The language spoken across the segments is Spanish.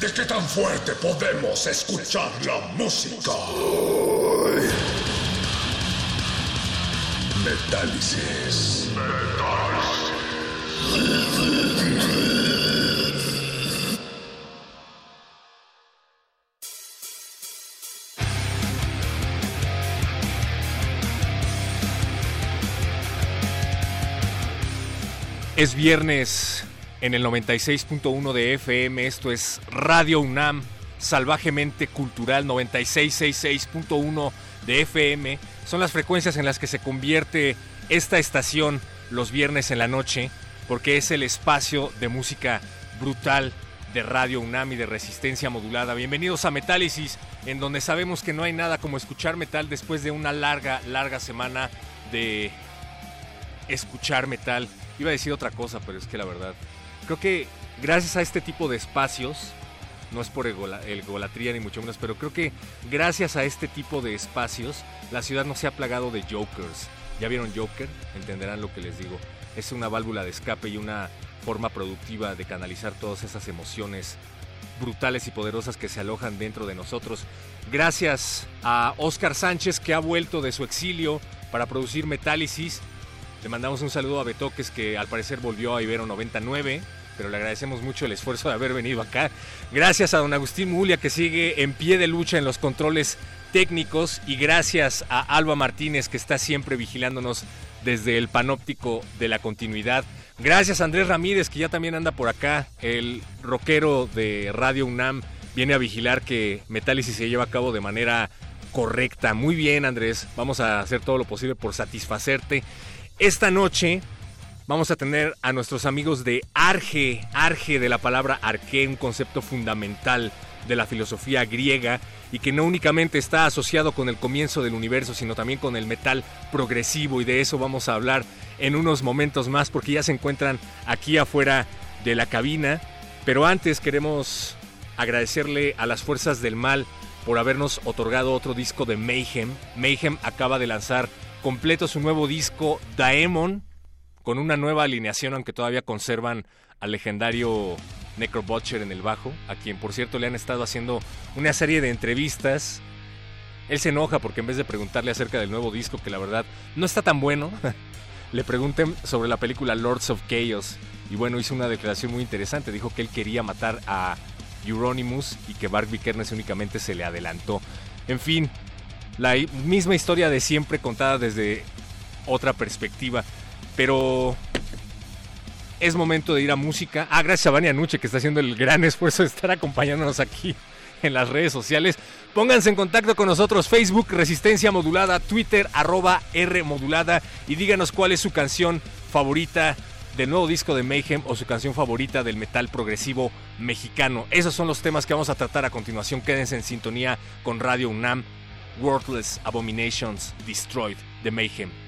¿De qué tan fuerte podemos escuchar la música? Metálisis. Es viernes en el 96.1 de FM, esto es Radio UNAM, salvajemente cultural 9666.1 de FM. Son las frecuencias en las que se convierte esta estación los viernes en la noche, porque es el espacio de música brutal de Radio UNAM y de resistencia modulada. Bienvenidos a Metálisis, en donde sabemos que no hay nada como escuchar metal después de una larga, larga semana de escuchar metal. Iba a decir otra cosa, pero es que la verdad, creo que gracias a este tipo de espacios, no es por egola- egolatría ni mucho menos, pero creo que gracias a este tipo de espacios, la ciudad no se ha plagado de jokers. ¿Ya vieron Joker? Entenderán lo que les digo. Es una válvula de escape y una forma productiva de canalizar todas esas emociones brutales y poderosas que se alojan dentro de nosotros. Gracias a Oscar Sánchez que ha vuelto de su exilio para producir Metálisis. Le mandamos un saludo a Betoques que al parecer volvió a Ibero 99, pero le agradecemos mucho el esfuerzo de haber venido acá. Gracias a don Agustín Mulia que sigue en pie de lucha en los controles técnicos y gracias a Alba Martínez que está siempre vigilándonos desde el panóptico de la continuidad. Gracias a Andrés Ramírez que ya también anda por acá, el rockero de Radio UNAM viene a vigilar que Metálisis se lleva a cabo de manera correcta. Muy bien Andrés, vamos a hacer todo lo posible por satisfacerte. Esta noche vamos a tener a nuestros amigos de Arge, Arge de la palabra arque, un concepto fundamental de la filosofía griega y que no únicamente está asociado con el comienzo del universo, sino también con el metal progresivo y de eso vamos a hablar en unos momentos más porque ya se encuentran aquí afuera de la cabina. Pero antes queremos agradecerle a las fuerzas del mal por habernos otorgado otro disco de Mayhem. Mayhem acaba de lanzar completo su nuevo disco Daemon con una nueva alineación, aunque todavía conservan al legendario Necro Butcher en el bajo, a quien por cierto le han estado haciendo una serie de entrevistas. Él se enoja porque en vez de preguntarle acerca del nuevo disco, que la verdad no está tan bueno, le pregunten sobre la película Lords of Chaos. Y bueno, hizo una declaración muy interesante. Dijo que él quería matar a Euronymous y que Bart Vikernes únicamente se le adelantó. En fin, la misma historia de siempre contada desde otra perspectiva. Pero es momento de ir a música. Ah, gracias a Vania Nuche que está haciendo el gran esfuerzo de estar acompañándonos aquí en las redes sociales. Pónganse en contacto con nosotros, Facebook Resistencia Modulada, Twitter arroba R Modulada y díganos cuál es su canción favorita del nuevo disco de Mayhem o su canción favorita del metal progresivo mexicano. Esos son los temas que vamos a tratar a continuación. Quédense en sintonía con Radio UNAM. Worthless Abominations Destroyed de Mayhem.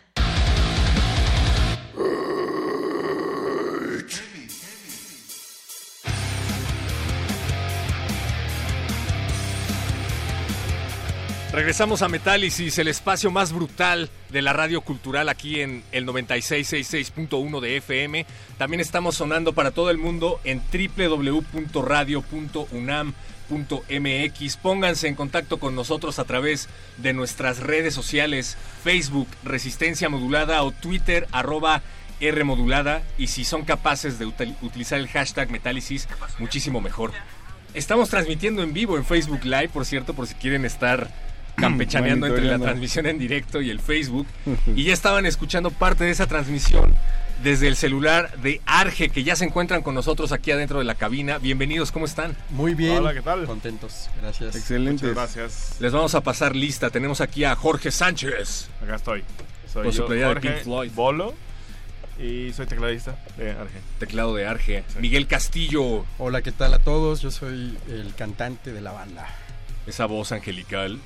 Regresamos a Metálisis, el espacio más brutal de la radio cultural aquí en el 9666.1 de FM. También estamos sonando para todo el mundo en www.radio.unam.mx. Pónganse en contacto con nosotros a través de nuestras redes sociales, Facebook Resistencia Modulada o Twitter arroba R Modulada. Y si son capaces de util- utilizar el hashtag Metálisis, muchísimo mejor. Estamos transmitiendo en vivo en Facebook Live, por cierto, por si quieren estar campechaneando entre la transmisión en directo y el Facebook. Y ya estaban escuchando parte de esa transmisión desde el celular de Arge, que ya se encuentran con nosotros aquí adentro de la cabina. Bienvenidos, ¿cómo están? Muy bien. Hola, ¿qué tal? Contentos, gracias. Excelente. Muchas gracias. Les vamos a pasar lista. Tenemos aquí a Jorge Sánchez. Acá estoy. Soy Con su yo, playera de Jorge Pink Floyd. Bolo. Y soy tecladista de Arge. Teclado de Arge. Miguel Castillo. Hola, ¿qué tal a todos? Yo soy el cantante de la banda. Esa voz angelical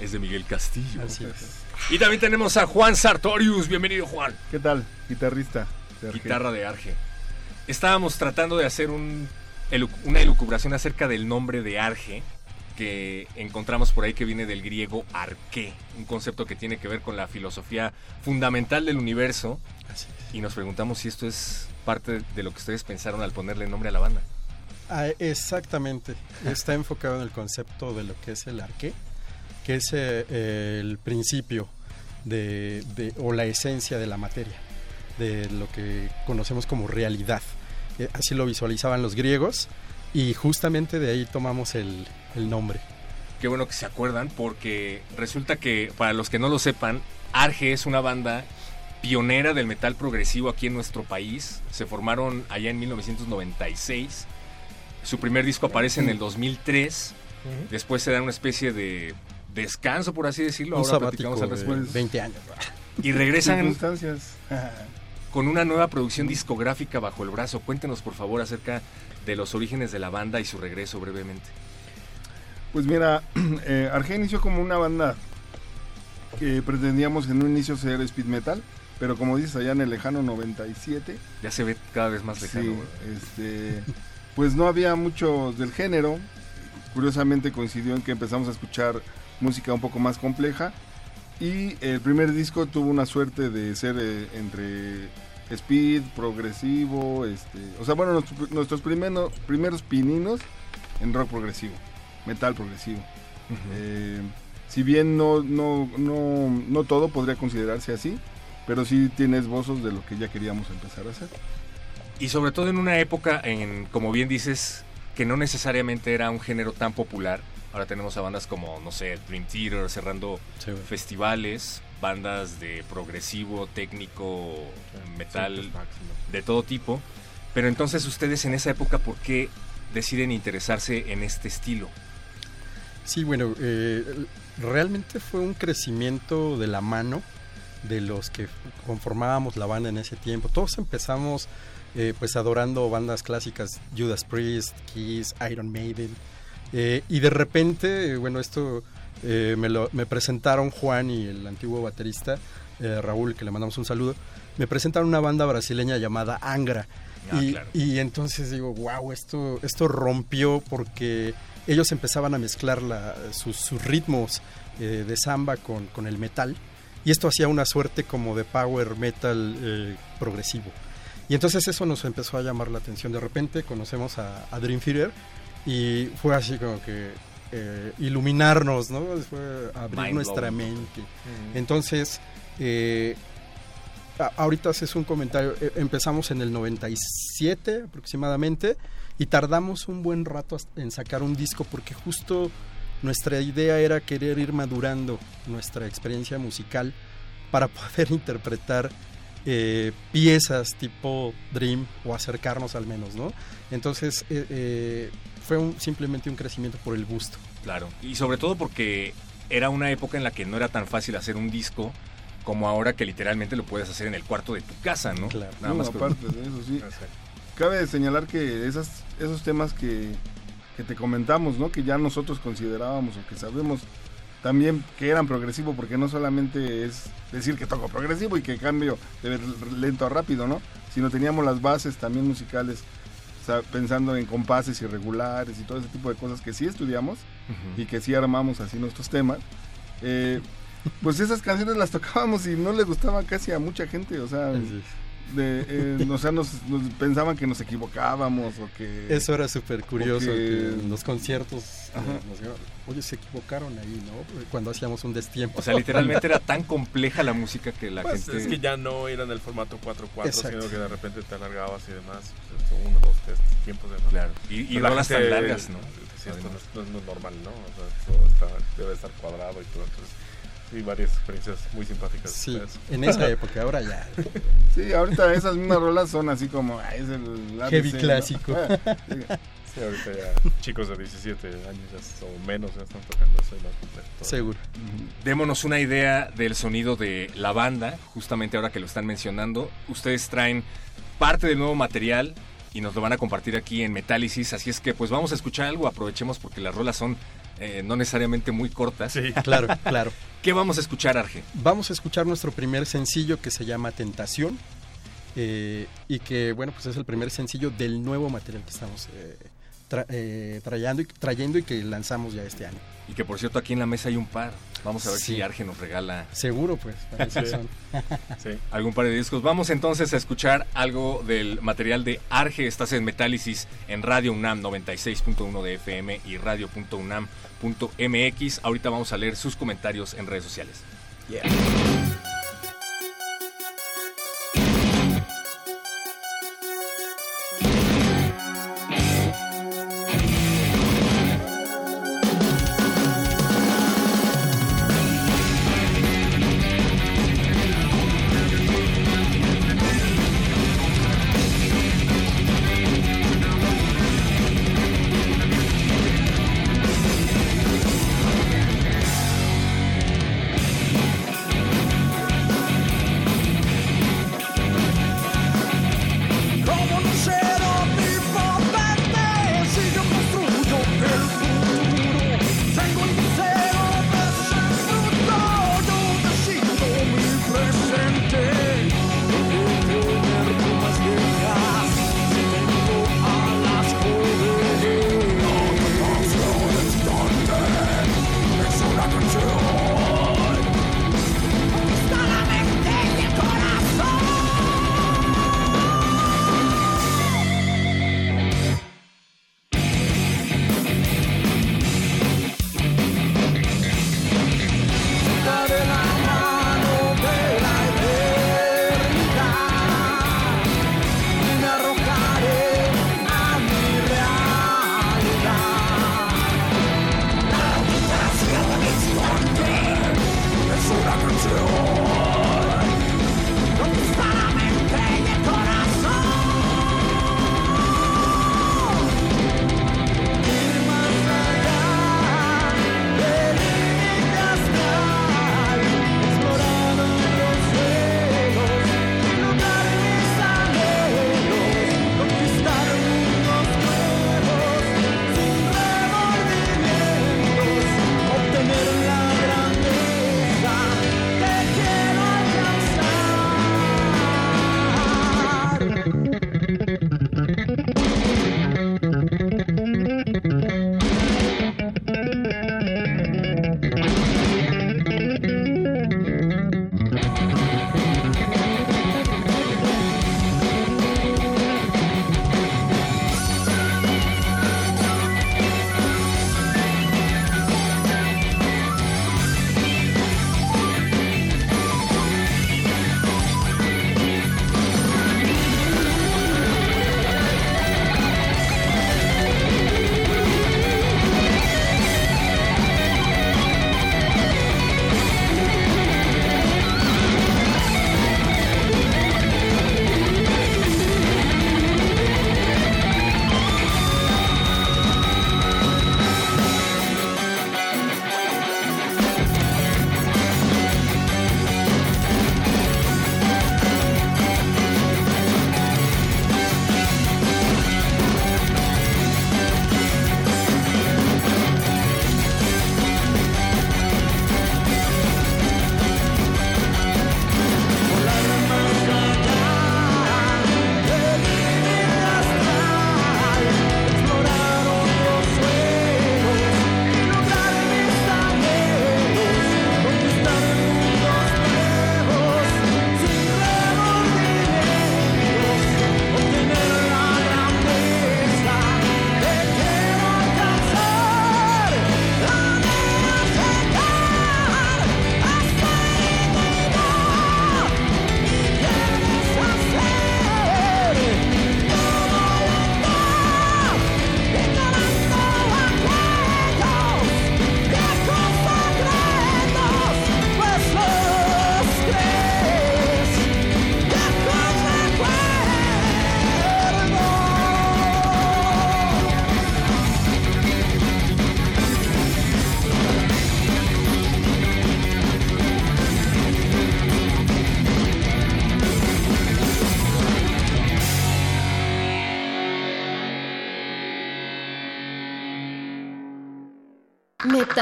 es de Miguel Castillo. Así es. Y también tenemos a Juan Sartorius. Bienvenido, Juan. ¿Qué tal? Guitarrista. de Arge. Guitarra de Arge. Estábamos tratando de hacer un, una elucubración acerca del nombre de Arge que encontramos por ahí que viene del griego arqué, un concepto que tiene que ver con la filosofía fundamental del universo. Así es. Y nos preguntamos si esto es parte de lo que ustedes pensaron al ponerle nombre a la banda. Ah, exactamente. Está enfocado en el concepto de lo que es el arqué, que es eh, el principio de, de- o la esencia de la materia, de lo que conocemos como realidad. Eh, así lo visualizaban los griegos y justamente de ahí tomamos el, el nombre. Qué bueno que se acuerdan porque resulta que, para los que no lo sepan, Arge es una banda pionera del metal progresivo aquí en nuestro país. Se formaron allá en 1996. Su primer disco aparece en el 2003. Después se da una especie de descanso, por así decirlo. Un Ahora sabático platicamos al de respecto. 20 años. Y regresan Circunstancias. con una nueva producción discográfica bajo el brazo. Cuéntenos, por favor, acerca de los orígenes de la banda y su regreso brevemente. Pues mira, eh, Arge inició como una banda que pretendíamos en un inicio ser speed metal, pero como dices allá en el lejano 97, Ya se ve cada vez más lejano. sí, este, pues no había mucho del género. Curiosamente coincidió en que empezamos a escuchar música un poco más compleja y el primer disco tuvo una suerte de ser eh, entre speed, progresivo, este, o sea, bueno, nuestros, nuestros primeros, primeros pininos en rock progresivo, metal progresivo. Eh, si bien no, no, no, no todo podría considerarse así, pero sí tiene esbozos de lo que ya queríamos empezar a hacer. Y sobre todo en una época, en, como bien dices, que no necesariamente era un género tan popular. Ahora tenemos a bandas como, no sé, Dream Theater cerrando Sí, festivales, bandas de progresivo, técnico, metal, de todo tipo. Pero entonces ustedes en esa época, ¿por qué deciden interesarse en este estilo? Sí, bueno, eh, realmente fue un crecimiento de la mano de los que conformábamos la banda en ese tiempo. Todos empezamos eh, pues adorando bandas clásicas, Judas Priest, Kiss, Iron Maiden. Eh, y de repente, bueno, esto eh, me, lo, me presentaron Juan y el antiguo baterista, eh, Raúl, que le mandamos un saludo, me presentaron una banda brasileña llamada Angra. Ah, y, claro. y entonces digo, wow, esto, esto rompió porque ellos empezaban a mezclar la- sus, sus ritmos eh, de samba con, con el metal. Y esto hacía una suerte como de power metal progresivo. Y entonces eso nos empezó a llamar la atención. De repente conocemos a, a Dream Theater y fue así como que eh, iluminarnos, ¿no? Fue abrir Mind nuestra blown. mente. Entonces, eh, a- ahorita haces un comentario. eh, Empezamos en el 97 aproximadamente y tardamos un buen rato en sacar un disco porque justo nuestra idea era querer ir madurando nuestra experiencia musical para poder interpretar eh, piezas tipo Dream o acercarnos al menos, ¿no? Entonces eh, eh, fue un- simplemente un crecimiento por el gusto. Claro, y sobre todo porque era una época en la que no era tan fácil hacer un disco como ahora que literalmente lo puedes hacer en el cuarto de tu casa, ¿no? Claro. Nada No, más aparte de eso, sí. Cabe señalar que esas, esos temas que, que te comentamos, ¿no? Que ya nosotros considerábamos o que sabemos también que eran progresivo, porque no solamente es decir que toco progresivo y que cambio de lento a rápido, ¿no? Sino teníamos las bases también musicales, o sea, pensando en compases irregulares y todo ese tipo de cosas que sí estudiamos y que sí armamos así nuestros temas. Eh, pues esas canciones las tocábamos y no le gustaba casi a mucha gente, o sea, de, eh, o sea, nos, nos pensaban que nos equivocábamos o que... Eso era súper curioso, Porque- que en los conciertos, eh, nos dijeron, oye, se equivocaron ahí, ¿no? Cuando hacíamos un destiempo. O sea, literalmente era tan compleja la música que la Pues gente... es que ya no era en el formato 4-4, Exacto. sino que de repente te alargabas y demás. Pues, son uno, dos, tres tiempos de, ¿no? Claro, y, y rolas tan largas, ¿no? esto no es, no es- no es normal, ¿no? O sea, todo está- debe estar cuadrado y todo. Entonces, sí, varias experiencias muy simpáticas. Sí, en esa época, ahora ya. Sí, ahorita esas mismas rolas son así como... "Ay, es el ABC", Heavy ¿no? clásico. Ah, sí. Ahorita ya chicos de 17 años ya, o menos ya están tocando eso y. Seguro. Démonos una idea del sonido de la banda, justamente ahora que lo están mencionando. Ustedes traen parte del nuevo material y nos lo van a compartir aquí en Metálisis, así es que pues vamos a escuchar algo, aprovechemos porque las rolas son eh, no necesariamente muy cortas. Sí. Claro, claro. ¿Qué vamos a escuchar, Arge? Vamos a escuchar nuestro primer sencillo que se llama Tentación eh, y que, bueno, pues es el primer sencillo del nuevo material que estamos eh, tra- eh, trayendo, y, trayendo y que lanzamos ya este año. Y que por cierto aquí en la mesa hay un par. Vamos a ver Sí. si Arge nos regala Seguro, pues. para eso Sí. algún par de discos. Vamos entonces a escuchar algo del material de Arge. Estás en Metálisis en Radio UNAM 96.1 de FM y radio.unam.mx. Ahorita vamos a leer sus comentarios en redes sociales. Tentación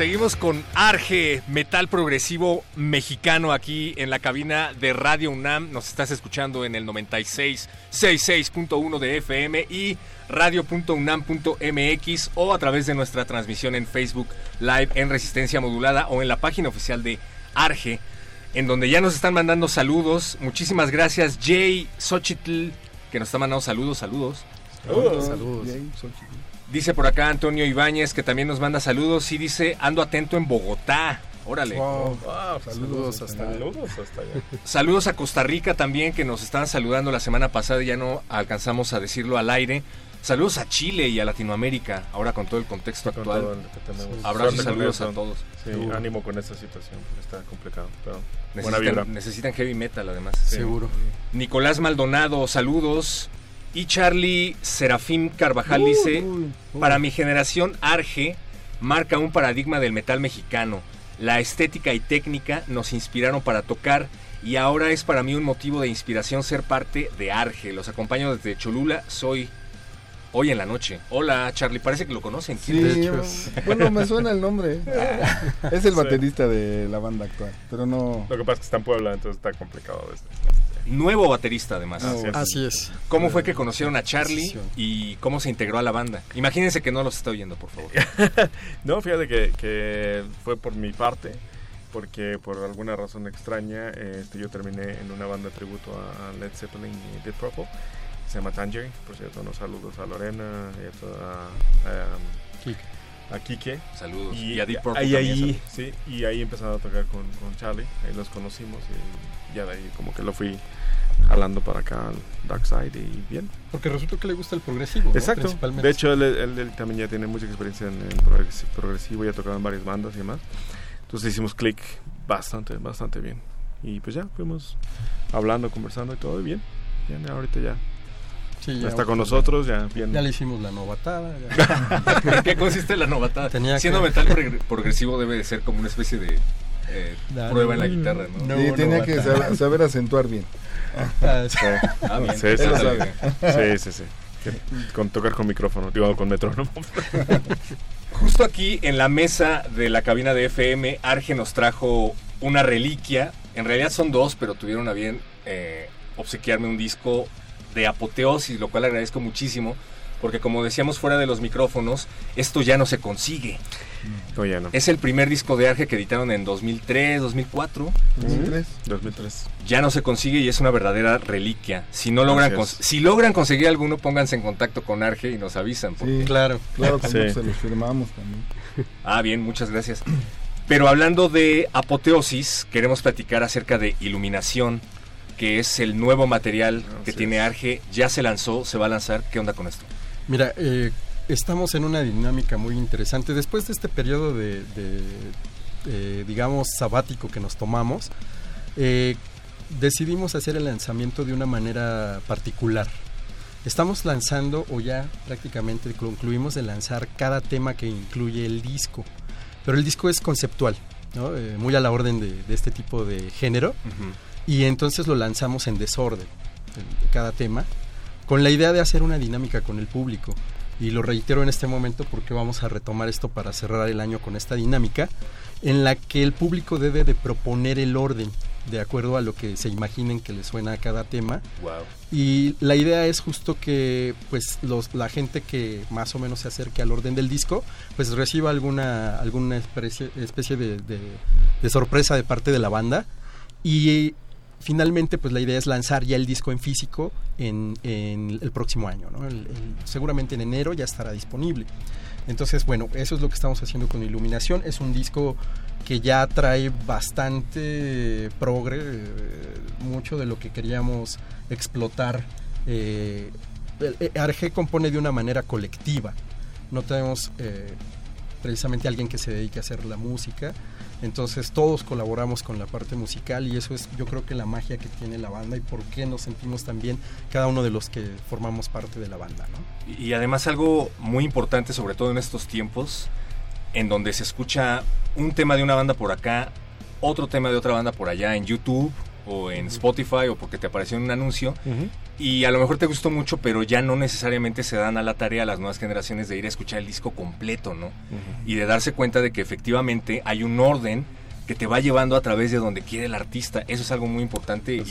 Seguimos con Arge, metal progresivo mexicano aquí en la cabina de Radio UNAM. Nos estás escuchando en el 96.66.1 de FM y radio.unam.mx o a través de nuestra transmisión en Facebook Live en Resistencia Modulada o en la página oficial de Arge, en donde ya nos están mandando saludos. Muchísimas gracias, Jay Xochitl, que nos está mandando saludos, saludos. Saludos. Saludos. Bien, Xochitl. Dice por acá Antonio Ibáñez que también nos manda saludos y dice ando atento en Bogotá. Órale. Wow. Wow, Saludos hasta allá. Saludos hasta allá. Saludos a Costa Rica también que nos estaban saludando la semana pasada y ya no alcanzamos a decirlo al aire. Saludos a Chile y a Latinoamérica, ahora con todo el contexto Con actual. Abrazos y saludos a todos. Sí, Seguro. ánimo con esta situación, está complicado. Pero buena vibra. Necesitan, necesitan heavy metal además. Seguro. Nicolás Maldonado, saludos. Y Charlie Serafín Carvajal dice, para mi generación Arge marca un paradigma del metal mexicano. La estética y técnica nos inspiraron para tocar y ahora es para mí un motivo de inspiración ser parte de Arge. Los acompaño desde Cholula, soy hoy en la noche. Hola Charlie, parece que lo conocen. Sí, bueno, me suena el nombre. es el Sí. baterista de la banda actual, pero no... Lo que pasa es que está en Puebla, entonces está complicado. Este. Nuevo baterista además. Así es. Así es. ¿Cómo fue que conocieron a Charlie y cómo se integró a la banda? Imagínense que no los está oyendo, por favor. No, fíjate que, que fue por mi parte, porque por alguna razón extraña este, yo terminé en una banda tributo a Led Zeppelin y Deep Purple, se llama Tangerine, por cierto, unos saludos a Lorena y a, toda- a, Kike. A Kike. Saludos. Y, a Deep Purple ahí, ahí, sí, y ahí empezaba a tocar con, con Charlie, ahí los conocimos y ya de ahí como que lo fui jalando para acá al Dark Side y bien. Porque resultó que le gusta el progresivo. ¿no? Exacto. Principalmente. De hecho, él, él- él también ya tiene mucha experiencia en, en progresi- progresivo, ya ha tocado en varias bandas y demás. Entonces hicimos click bastante, bastante bien. Y pues ya fuimos hablando, conversando y todo y bien. Bien, ahorita ya, Sí, ya ya, está con nosotros, ya bien. Ya le hicimos la novatada. ¿En qué consiste la novatada? Tenía Siendo que- metal progr- progresivo debe de ser como una especie de eh, Dale. prueba en la guitarra, ¿no? No, sí, tenía que saber, saber acentuar bien. Ah, sí. Ah, bien. Sí, sí, sí. sabe. Sí, sí, sí. Que- Con tocar con micrófono, digo, con metrónomo. Justo aquí en la mesa de la cabina de FM, Arge nos trajo una reliquia. En realidad son dos, pero tuvieron a bien eh, obsequiarme un disco de apoteosis, lo cual agradezco muchísimo. Porque como decíamos fuera de los micrófonos, esto ya no se consigue. No. Es el primer disco de Arge que editaron en 2003, 2004. 2003. 2003. ya no se consigue y es una verdadera reliquia. Si no logran, si logran conseguir alguno, pónganse en contacto con Arge y nos avisan. porque- Sí, Claro. claro, Sí. se los firmamos también. Ah, bien, muchas gracias. Pero hablando de apoteosis, queremos platicar acerca de iluminación, que es el nuevo material que tiene. Arge. Ya se lanzó, se va a lanzar. ¿Qué onda con esto? Mira, eh, estamos en una dinámica muy interesante. Después de este periodo de, de, eh, digamos, sabático que nos tomamos, eh, decidimos hacer el lanzamiento de una manera particular. Estamos lanzando, o ya prácticamente concluimos de lanzar cada tema que incluye el disco. Pero el disco es conceptual, ¿no? Eh, muy a la orden de, de este tipo de género. Y entonces lo lanzamos en desorden, cada tema, con la idea de hacer una dinámica con el público. Y lo reitero en este momento porque vamos a retomar esto para cerrar el año con esta dinámica, en la que el público debe de proponer el orden, de acuerdo a lo que se imaginen que le suena a cada tema. Wow. Y la idea es justo que pues los, la gente que más o menos se acerque al orden del disco, pues reciba alguna, alguna especie, especie de, de- de sorpresa de parte de la banda. Y finalmente pues la idea es lanzar ya el disco en físico en, el próximo año. ¿no? Seguramente en enero ya estará disponible. Entonces, bueno, eso es lo que estamos haciendo con Iluminación. Es un disco que ya trae bastante progre, eh, mucho de lo que queríamos explotar. Eh, Arge compone de una manera colectiva. No tenemos eh, precisamente alguien que se dedique a hacer la música. Entonces todos colaboramos con la parte musical y eso es yo creo que la magia que tiene la banda y por qué nos sentimos tan bien cada uno de los que formamos parte de la banda. ¿no? Y y además algo muy importante, sobre todo en estos tiempos, en donde se escucha un tema de una banda por acá, otro tema de otra banda por allá en YouTube o en Spotify o porque te apareció en un anuncio y a lo mejor te gustó mucho, pero ya no necesariamente se dan a la tarea a las nuevas generaciones de ir a escuchar el disco completo, ¿no? Y de darse cuenta de que efectivamente hay un orden que te va llevando a través de donde quiere el artista. Eso es algo muy importante. Y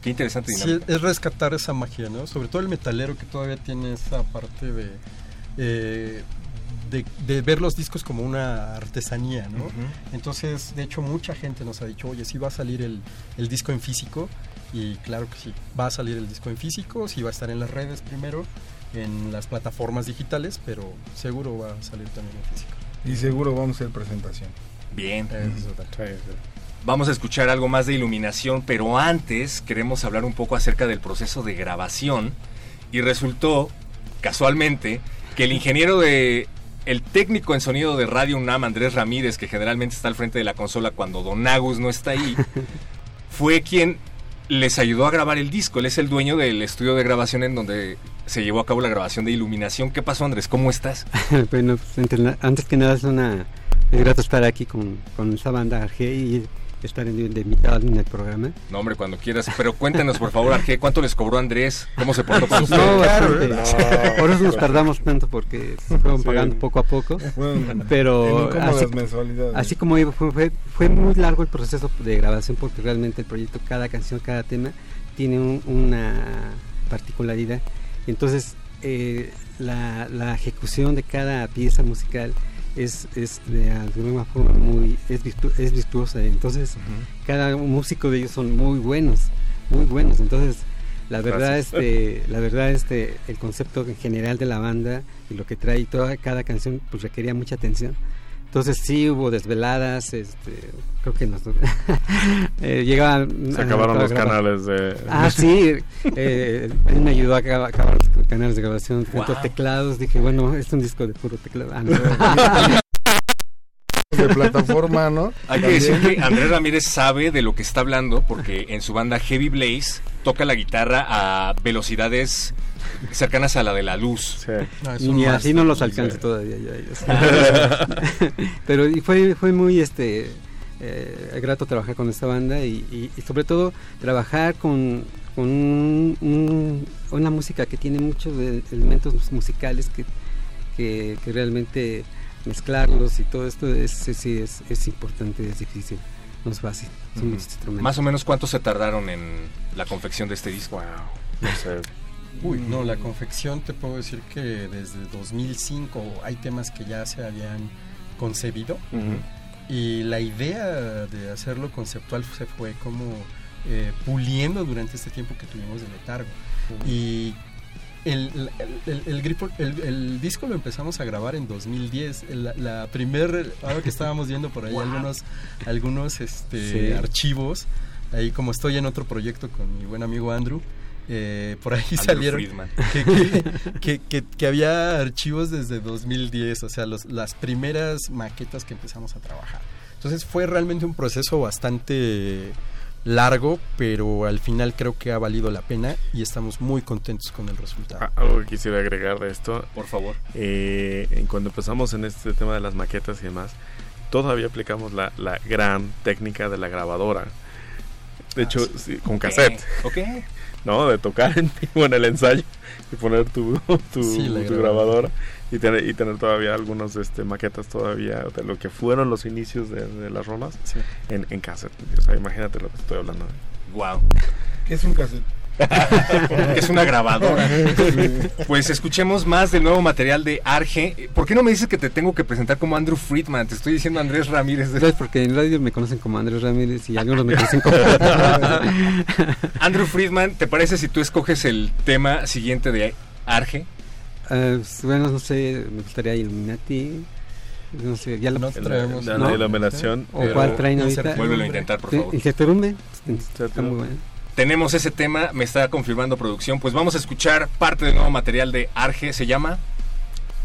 qué interesante Sí, es rescatar esa magia, ¿no? Sobre todo el metalero que todavía tiene esa parte de... Eh, de, ver los discos como una artesanía, ¿no? Entonces, de hecho, mucha gente nos ha dicho, oye, sí va a salir el, el, disco en físico, y claro que sí, va a salir el disco en físico, sí va a estar en las redes primero, en las plataformas digitales, pero seguro va a salir también en físico. Y seguro vamos a hacer presentación. Bien. Vamos a escuchar algo más de iluminación, pero antes queremos hablar un poco acerca del proceso de grabación, y resultó, casualmente, que el ingeniero de el técnico en sonido de Radio UNAM, Andrés Ramírez, que generalmente está al frente de la consola cuando Don Agus no está ahí, fue quien les ayudó a grabar el disco. Él es el dueño del estudio de grabación en donde se llevó a cabo la grabación de iluminación. ¿Qué pasó, Andrés? ¿Cómo estás? bueno, pues, antes que nada es una es grato estar aquí con, con esa banda y estar de, de mitad en el programa. No, hombre, cuando quieras. Pero cuéntanos, por favor, Arge, ¿cuánto les cobró Andrés? ¿Cómo se portó con? No, bastante. Por eso nos tardamos tanto, porque se fueron pagando poco a poco. pero así, así, como fue, fue, muy largo el proceso de grabación, porque realmente el proyecto, cada canción, cada tema, tiene una particularidad. Entonces, eh, la, la ejecución de cada pieza musical es, es de alguna forma muy es, es virtuosa. Entonces cada músico de ellos son muy buenos muy buenos. Entonces la verdad este la verdad este el concepto en general de la banda y lo que trae toda cada canción pues requería mucha atención entonces sí hubo desveladas, este, creo que nos eh, llegaban... Se acabaron los canales de... Ah, sí, eh, él me ayudó a acabar, los canales de grabación junto a teclados. Dije, bueno, es un disco de puro teclado. Ah, de plataforma, ¿no? Hay que decir que Andrés Ramírez sabe de lo que está hablando porque en su banda Heavy Blaze toca la guitarra a velocidades cercanas a la de la luz. Sí. y así no los alcance todavía Pero y fue, fue muy este eh, grato trabajar con esta banda y, sobre todo trabajar con, con una música que tiene muchos elementos musicales que, que, que realmente mezclarlos y todo esto es, sí, es, es importante, es difícil, no es fácil. Más o menos cuánto se tardaron en la confección de este disco. No sé. Uy, no, la confección te puedo decir que desde 2005 hay temas que ya se habían concebido. Y la idea de hacerlo conceptual se fue como eh, puliendo durante este tiempo que tuvimos de letargo. Y el, el, el, disco lo empezamos a grabar en 2010. La, la primer, ahora que estábamos viendo por ahí algunos, algunos este, archivos, ahí como estoy en otro proyecto con mi buen amigo Andrew, eh, por ahí salieron que, que, que, había archivos desde 2010, o sea, los, las primeras maquetas que empezamos a trabajar. Entonces fue realmente un proceso bastante largo, pero al final creo que ha valido la pena y estamos muy contentos con el resultado. Ah, algo que quisiera agregar de esto. Por favor. Eh, cuando empezamos en este tema de las maquetas y demás, todavía aplicamos la, la gran técnica de la grabadora. De hecho, ah, con cassette. Ok. ¿No? De tocar en vivo en el ensayo y poner tu, tu, grabadora y tener, y tener todavía algunos este, maquetas todavía de lo que fueron los inicios de, las rolas en, en cassette. O sea, imagínate lo que estoy hablando. Wow. ¿Qué es un cassette? Es una grabadora. Pues escuchemos más del nuevo material de Arge. ¿Por qué no me dices que te tengo que presentar como Andrew Friedman? Te estoy diciendo Andrés Ramírez. ¿Sabes? Porque en radio me conocen como Andrés Ramírez y algunos me conocen como... Andrew Friedman, ¿te parece si tú escoges el tema siguiente de Arge? Uh, bueno, no sé, me gustaría Illuminati. No sé, ya lo traemos. La, ¿no? iluminación. ¿O cuál traen ahorita? Vuélvelo a intentar, por favor. Incertidumbre. Está muy bueno. Tenemos ese tema, me está confirmando producción. Pues vamos a escuchar parte del nuevo material de Arge. ¿Se llama?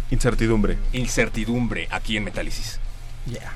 Incertidumbre. Incertidumbre, aquí en Metálisis. Yeah.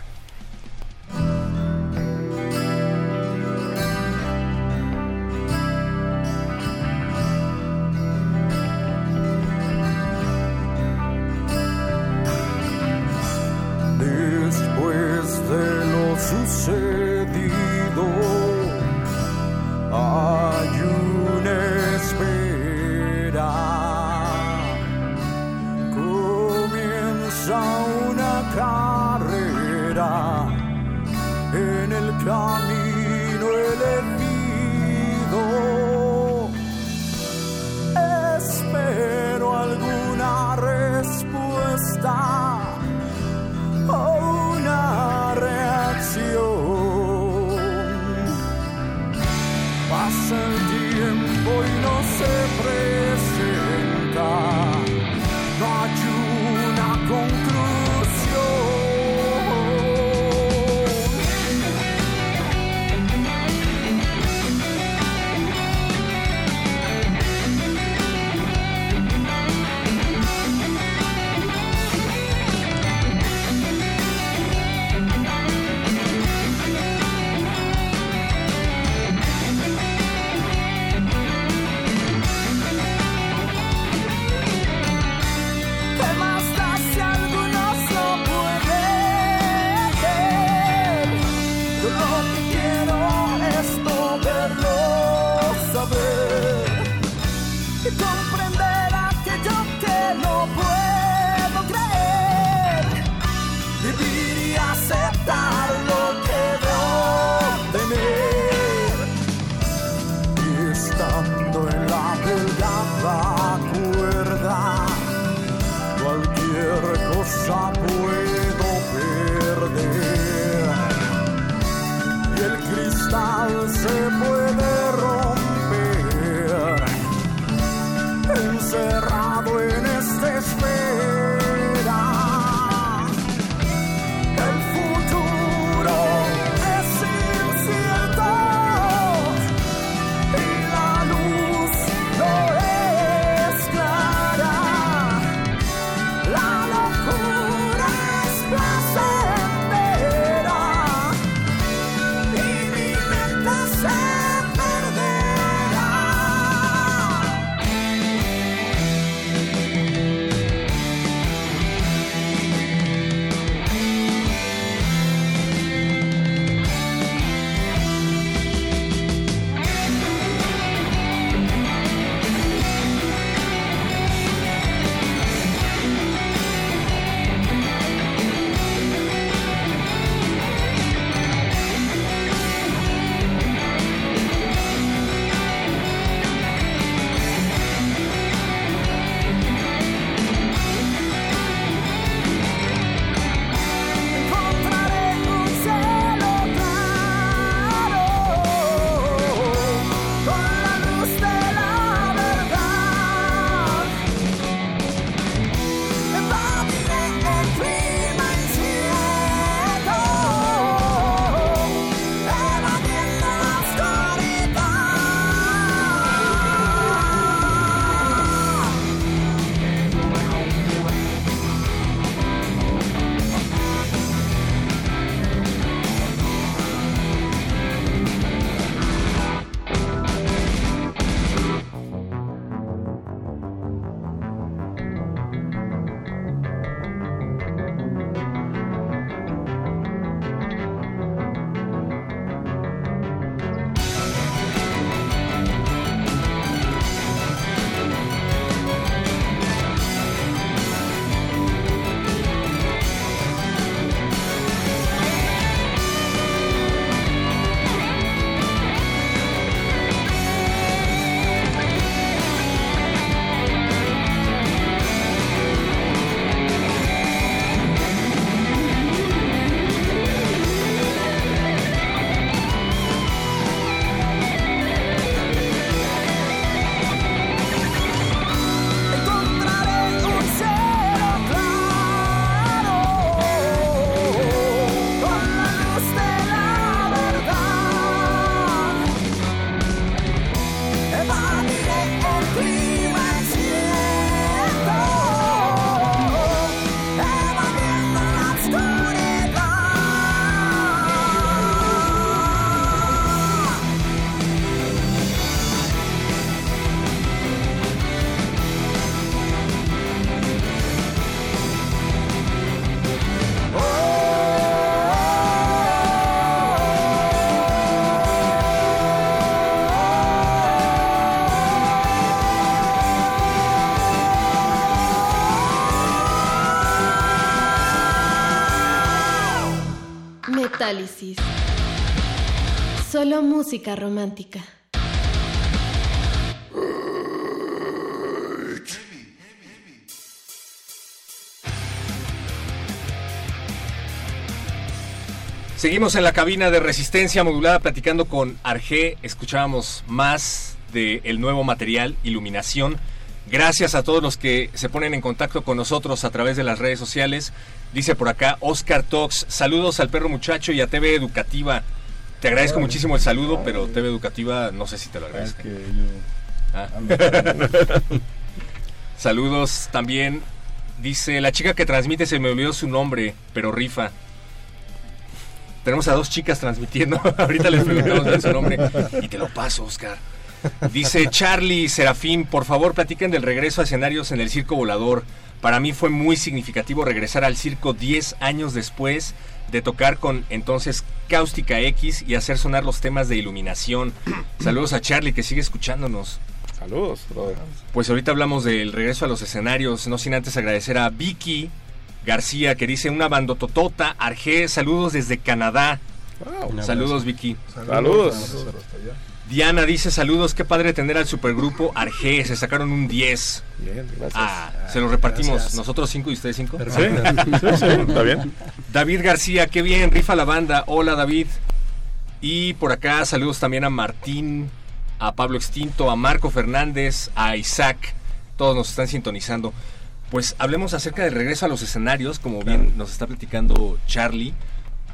Solo música romántica. Seguimos en la cabina de resistencia modulada platicando con Arge. Escuchábamos más del nuevo material, Iluminación. Gracias a todos los que se ponen en contacto con nosotros a través de las redes sociales. Dice por acá Oscar Tox, saludos al perro muchacho y a TV Educativa. Te agradezco muchísimo el saludo, pero TV Educativa no sé si te lo agradezco. Ah. saludos también. Dice, la chica que transmite se me olvidó su nombre, pero rifa. Tenemos a dos chicas transmitiendo. Ahorita les preguntamos su nombre. Y te lo paso, Oscar. Dice Charlie Serafín, por favor platiquen del regreso a escenarios en el Circo Volador. Para mí fue muy significativo regresar al circo 10 años después de tocar con entonces Cáustica X y hacer sonar los temas de iluminación. Saludos a Charlie que sigue escuchándonos. Saludos, Pues ahorita hablamos del regreso a los escenarios, no sin antes agradecer a Vicky García que dice una bandototota, Arge, saludos desde Canadá. Saludos Vicky. Saludos. Diana dice saludos, qué padre tener al supergrupo Arge, se sacaron un 10. Bien, gracias. Ah, se lo repartimos, nosotros 5 y ustedes 5. Sí, está bien. David García, qué bien, rifa la banda. Hola David. Y por acá saludos también a Martín, a Pablo Extinto, a Marco Fernández, a Isaac. Todos nos están sintonizando. Pues hablemos acerca del regreso a los escenarios, como bien nos está platicando Charlie.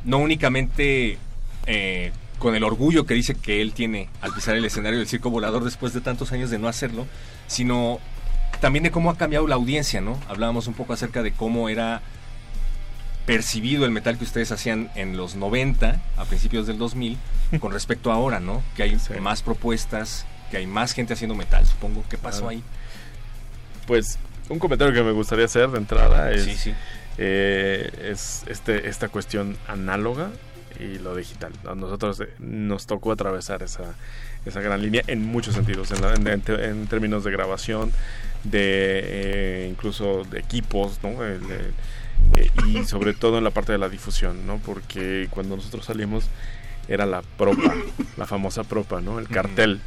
No únicamente eh, con el orgullo que dice que él tiene al pisar el escenario del circo volador después de tantos años de no hacerlo, sino también de cómo ha cambiado la audiencia, ¿no? Hablábamos un poco acerca de cómo era percibido el metal que ustedes hacían en los 90, a principios del 2000, con respecto a ahora, ¿no? Que hay más propuestas, que hay más gente haciendo metal, supongo. ¿Qué pasó ahí? Pues un comentario que me gustaría hacer de entrada es, eh, es este, esta cuestión análoga y lo digital. A nosotros eh, nos tocó atravesar esa, esa gran línea en muchos sentidos, en, términos de grabación, de eh, incluso de equipos, ¿no? y sobre todo en la parte de la difusión, ¿no? Porque cuando nosotros salimos era la propa, la famosa propa, ¿no? El cartel.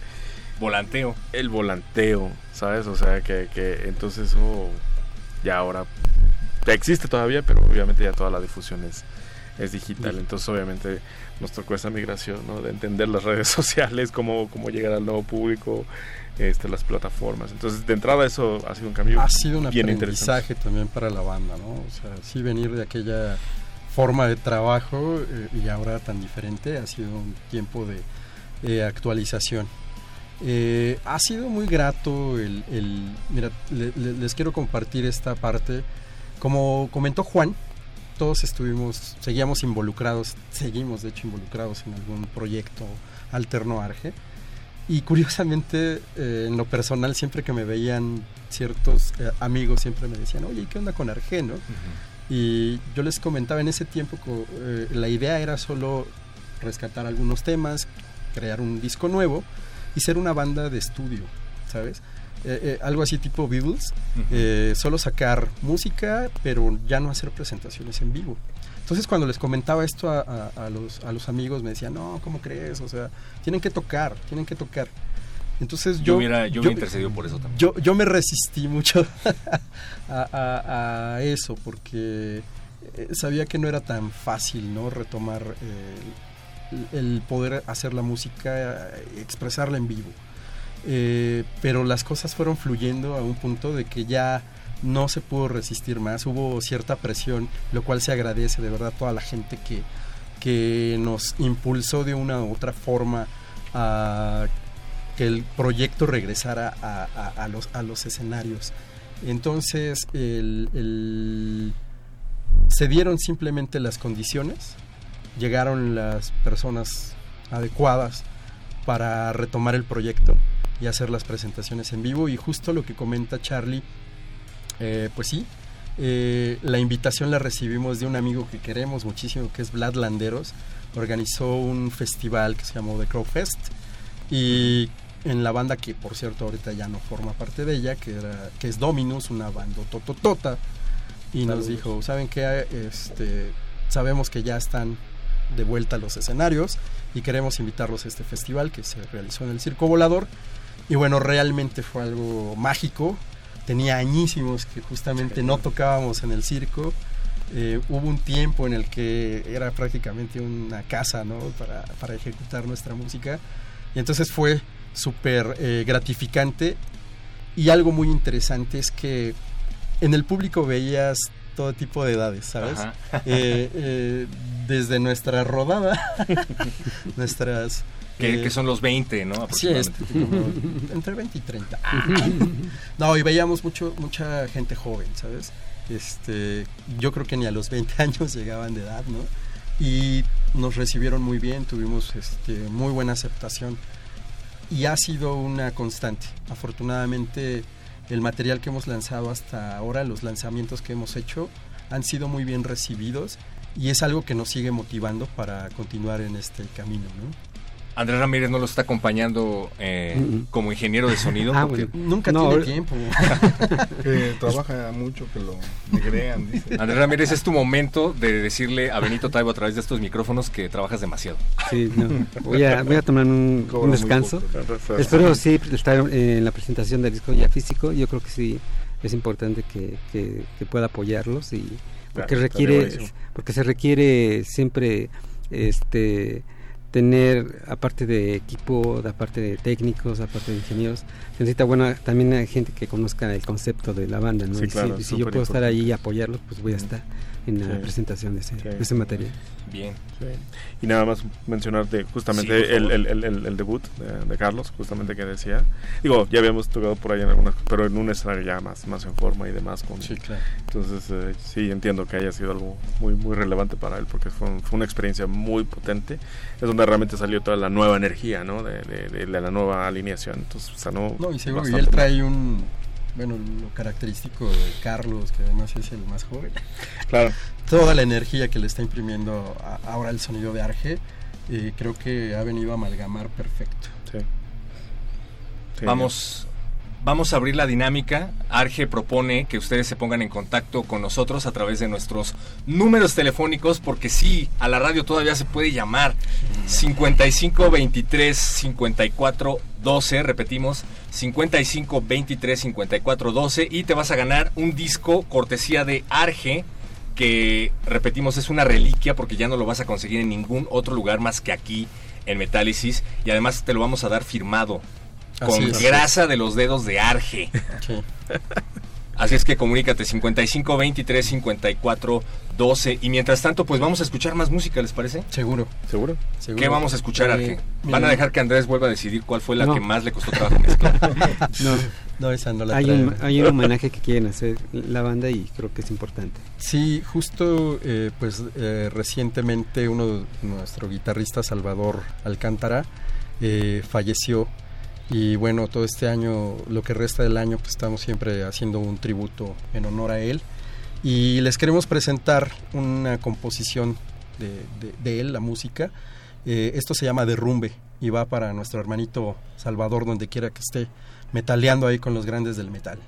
Volanteo. El volanteo, ¿sabes? O sea, que, que entonces eso ya ahora existe todavía, pero obviamente ya toda la difusión es, es digital. Entonces, obviamente, nos tocó esa migración, ¿no? De entender las redes sociales, cómo, cómo llegar al nuevo público, este, las plataformas. Entonces, de entrada, eso ha sido un cambio. Ha sido un aprendizaje también para la banda, ¿no? O sea, sí venir de aquella forma de trabajo eh, y ahora tan diferente ha sido un tiempo de eh, actualización. Eh, ha sido muy grato el... mira, les quiero compartir esta parte. Como comentó Juan, todos estuvimos, seguíamos involucrados, seguimos de hecho involucrados en algún proyecto alterno Arge. Y curiosamente, eh, en lo personal, siempre que me veían ciertos eh, amigos, siempre me decían, oye, ¿qué onda con Arge? ¿no? Y yo les comentaba en ese tiempo, la idea era solo rescatar algunos temas, crear un disco nuevo y ser una banda de estudio, ¿sabes? Eh, eh, algo así tipo Beatles, eh, solo sacar música, pero ya no hacer presentaciones en vivo. Entonces cuando les comentaba esto a, los, a los amigos me decían, no, ¿cómo crees? O sea, tienen que tocar, tienen que tocar. Entonces yo... Yo, yo, me intercedió por eso también. Yo, yo me resistí mucho a, eso porque sabía que no era tan fácil, ¿no? Retomar el poder hacer la música, expresarla en vivo. Eh, pero las cosas fueron fluyendo a un punto de que ya no se pudo resistir más, hubo cierta presión, lo cual se agradece de verdad a toda la gente que, que nos impulsó de una u otra forma a que el proyecto regresara a, los, a los escenarios. Entonces, se dieron simplemente las condiciones llegaron las personas adecuadas para retomar el proyecto y hacer las presentaciones en vivo. Y justo lo que comenta Charlie, eh, pues sí, eh, la invitación la recibimos de un amigo que queremos muchísimo, que es Vlad Landeros. Organizó un festival que se llamó The Crow Fest y en la banda que por cierto ahorita ya no forma parte de ella, que, era, que es Dominus, una banda tototota, y nos dijo, ¿saben qué? Este, sabemos que ya están de vuelta a los escenarios y queremos invitarlos a este festival que se realizó en el Circo Volador. Y bueno, realmente fue algo mágico. Tenía añísimos que justamente no tocábamos en el circo. Eh, hubo un tiempo en el que era prácticamente una casa ¿no? para, para ejecutar nuestra música. Y entonces fue súper eh, gratificante. Y algo muy interesante es que en el público veías todo tipo de edades, ¿sabes? Eh, eh, desde nuestra rodada, nuestras... Que, son los 20, ¿no? Sí, entre 20 y 30. no, y veíamos mucho, mucha gente joven, ¿sabes? Este, yo creo que ni a los 20 años llegaban de edad, ¿no? Y nos recibieron muy bien, tuvimos este, muy buena aceptación y ha sido una constante. Afortunadamente el material que hemos lanzado hasta ahora, los lanzamientos que hemos hecho, han sido muy bien recibidos y es algo que nos sigue motivando para continuar en este camino. ¿no? Andrés Ramírez no lo está acompañando eh, como ingeniero de sonido. Ah, porque nunca tiene tiempo. que trabaja mucho, que lo negrean. Dice. Andrés Ramírez, es tu momento de decirle a Benito Taibo a través de estos micrófonos que trabajas demasiado. Sí, no. voy, a, voy a tomar un, descanso. Espero sí estar en la presentación del disco ya físico. Yo creo que sí es importante que, que, pueda apoyarlos y porque requiere porque se requiere siempre este tener, aparte de equipo, aparte de técnicos, aparte de ingenieros, necesita, bueno, también hay gente que conozca el concepto de la banda, ¿no? y si, yo puedo estar ahí y apoyarlos, pues voy a estar en la presentación de ese, de ese material. Bien. Y nada más mencionarte justamente el, el, el, el, debut de, Carlos, justamente que decía. Digo, ya habíamos tocado por ahí en algunas, pero en un escenario ya más, más en forma y demás. Con, sí, claro. Entonces, eh, sí, entiendo que haya sido algo muy, muy relevante para él, porque fue, fue, una experiencia muy potente. Es donde realmente salió toda la nueva energía, ¿no? De, de, la nueva alineación. Entonces, sanó. No, y seguro, y él trae un bueno, lo característico de Carlos, que además es el más joven. Claro. Toda la energía que le está imprimiendo ahora el sonido de Arge, eh, creo que ha venido a amalgamar perfecto. Sí. Vamos Vamos a abrir la dinámica. Arge propone que ustedes se pongan en contacto con nosotros a través de nuestros números telefónicos, porque sí, a la radio todavía se puede llamar 55 23 54 12, repetimos, 55 23 54 12 y te vas a ganar un disco cortesía de Arge que repetimos es una reliquia porque ya no lo vas a conseguir en ningún otro lugar más que aquí en Metálisis y además te lo vamos a dar firmado con grasa de los dedos de Arge. Así es que comunícate 55 23 54 12 y mientras tanto pues vamos a escuchar más música, ¿les parece? Seguro, seguro. ¿Qué vamos a escuchar, Arge? ¿Van a dejar que Andrés vuelva a decidir cuál fue la que más le costó trabajo mezclar? no. No, esa no la hay un, hay un homenaje que quieren hacer la banda y creo que es importante. Sí, justo eh, pues eh, recientemente uno de nuestro guitarrista Salvador Alcántara eh, falleció y bueno, todo este año, lo que resta del año, pues estamos siempre haciendo un tributo en honor a él. Y les queremos presentar una composición de, él, la música. Eh, esto se llama Derrumbe y va para nuestro hermanito Salvador, donde quiera que esté, metaleando ahí con los grandes del metal.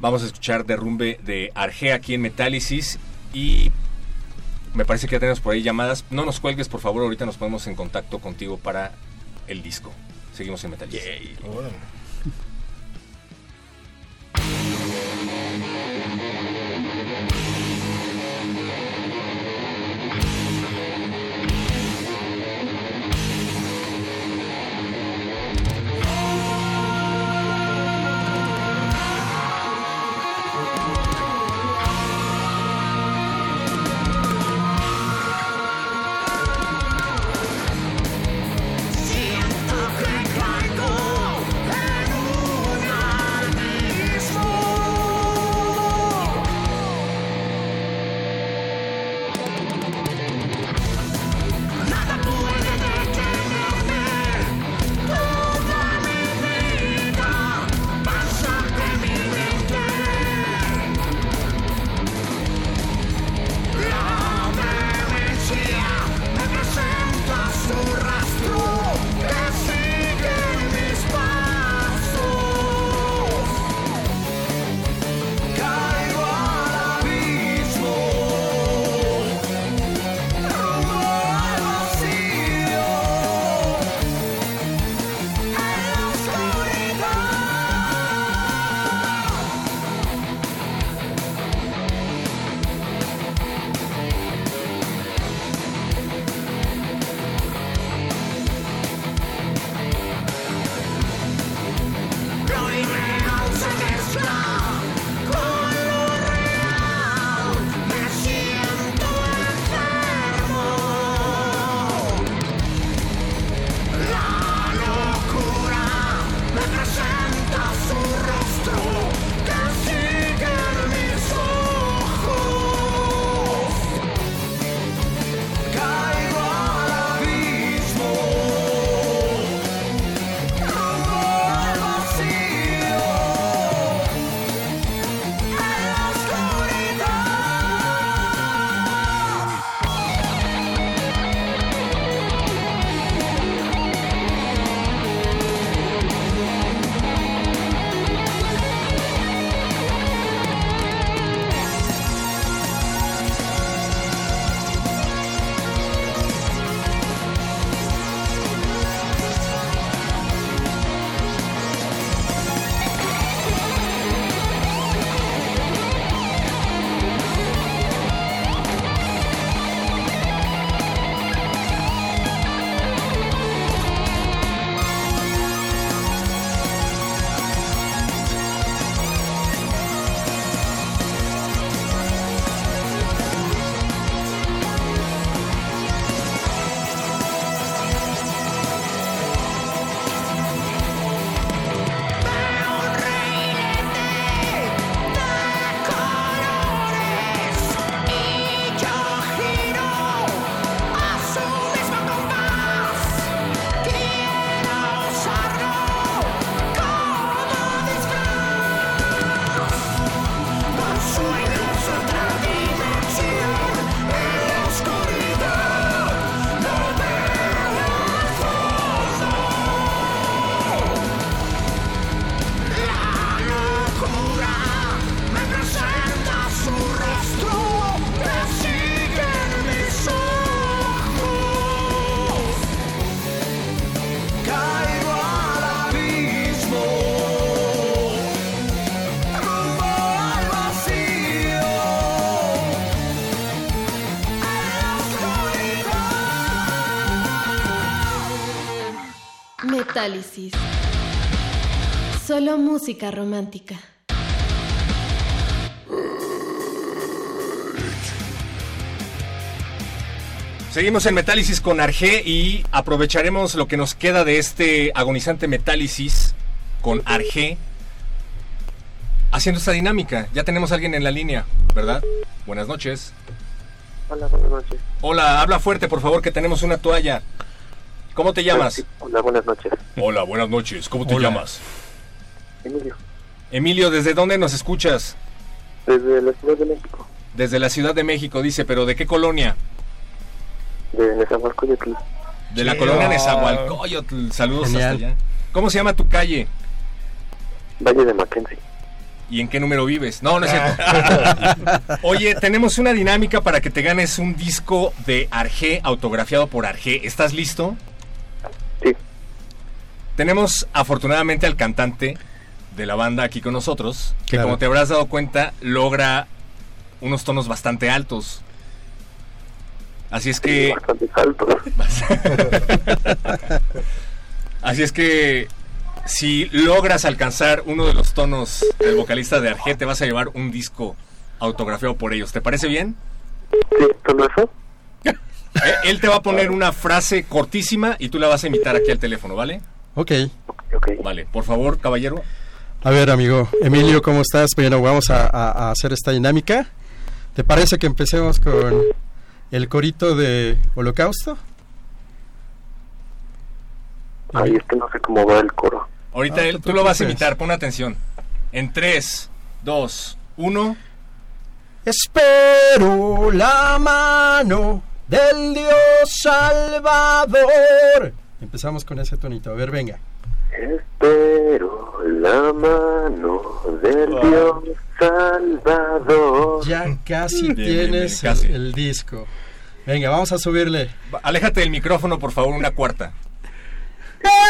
Vamos a escuchar Derrumbe de Arge aquí en Metálisis y me parece que ya tenemos por ahí llamadas. No nos cuelgues, por favor, ahorita nos ponemos en contacto contigo para el disco. Seguimos en Metal Metálisis. Solo música romántica. Seguimos en Metálisis con Arge y aprovecharemos lo que nos queda de este agonizante Metálisis con Arge haciendo esta dinámica. Ya tenemos a alguien en la línea, ¿verdad? Buenas noches. Hola, buenas noches. Hola, habla fuerte, por favor, que tenemos una toalla. ¿Cómo te llamas? Hola, buenas noches. Hola, buenas noches. ¿Cómo te Hola. llamas? Emilio, Emilio, ¿desde dónde nos escuchas? desde la Ciudad de México, Desde la Ciudad de México, dice, pero ¿de qué colonia? de Nezahualcóyotl. De la Sí. colonia Oh. Nezahualcóyotl. Saludos Genial. hasta allá. ¿Cómo se llama tu calle? Valle de Mackenzie. ¿Y en qué número vives? No, no es cierto. Oye, tenemos una dinámica para que te ganes un disco de Arge autografiado por Arge. ¿Estás listo? Sí. Tenemos afortunadamente al cantante de la banda aquí con nosotros, que Claro. como te habrás dado cuenta, logra unos tonos bastante altos. Así es que... Bastante alto. Así es que si logras alcanzar uno de los tonos del vocalista de Arge, te vas a llevar un disco autografiado por ellos. ¿Te parece bien? Sí, ¿todo eso? Eh, Él te va a poner una frase cortísima y tú la vas a imitar aquí al teléfono, ¿vale? Ok. Ok. Vale, por favor, caballero. A ver, amigo. Emilio, ¿cómo estás? Bueno, vamos a, a- a hacer esta dinámica. ¿Te parece que empecemos con el corito de Holocausto? Ay, es que no sé cómo va el coro. Ahorita él- tú lo vas a imitar, pon atención. En 3, 2, 1. Espero la mano del Dios Salvador. Empezamos con ese tonito. A ver, venga. Espero la mano del Dios Salvador. Ya casi Bien, tienes bien, casi. El, el disco. Venga, vamos a subirle. Aléjate del micrófono, por favor, una cuarta.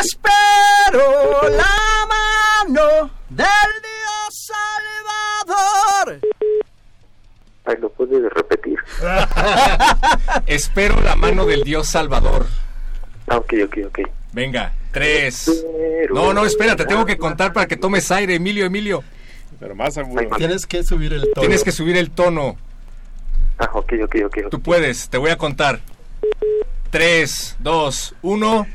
Espero la mano del Dios Salvador. Ay, ¿lo puedes repetir? Espero la mano del Dios Salvador. Ah, ok, ok, ok. Venga, 3. Espero No, no, espérate, tengo que contar para que tomes aire, Emilio, Emilio. Pero más agudo. Tienes que subir el tono. Tienes que subir el tono. Ah, ok, ok, ok. Tú puedes, te voy a contar. 3, 2, 1.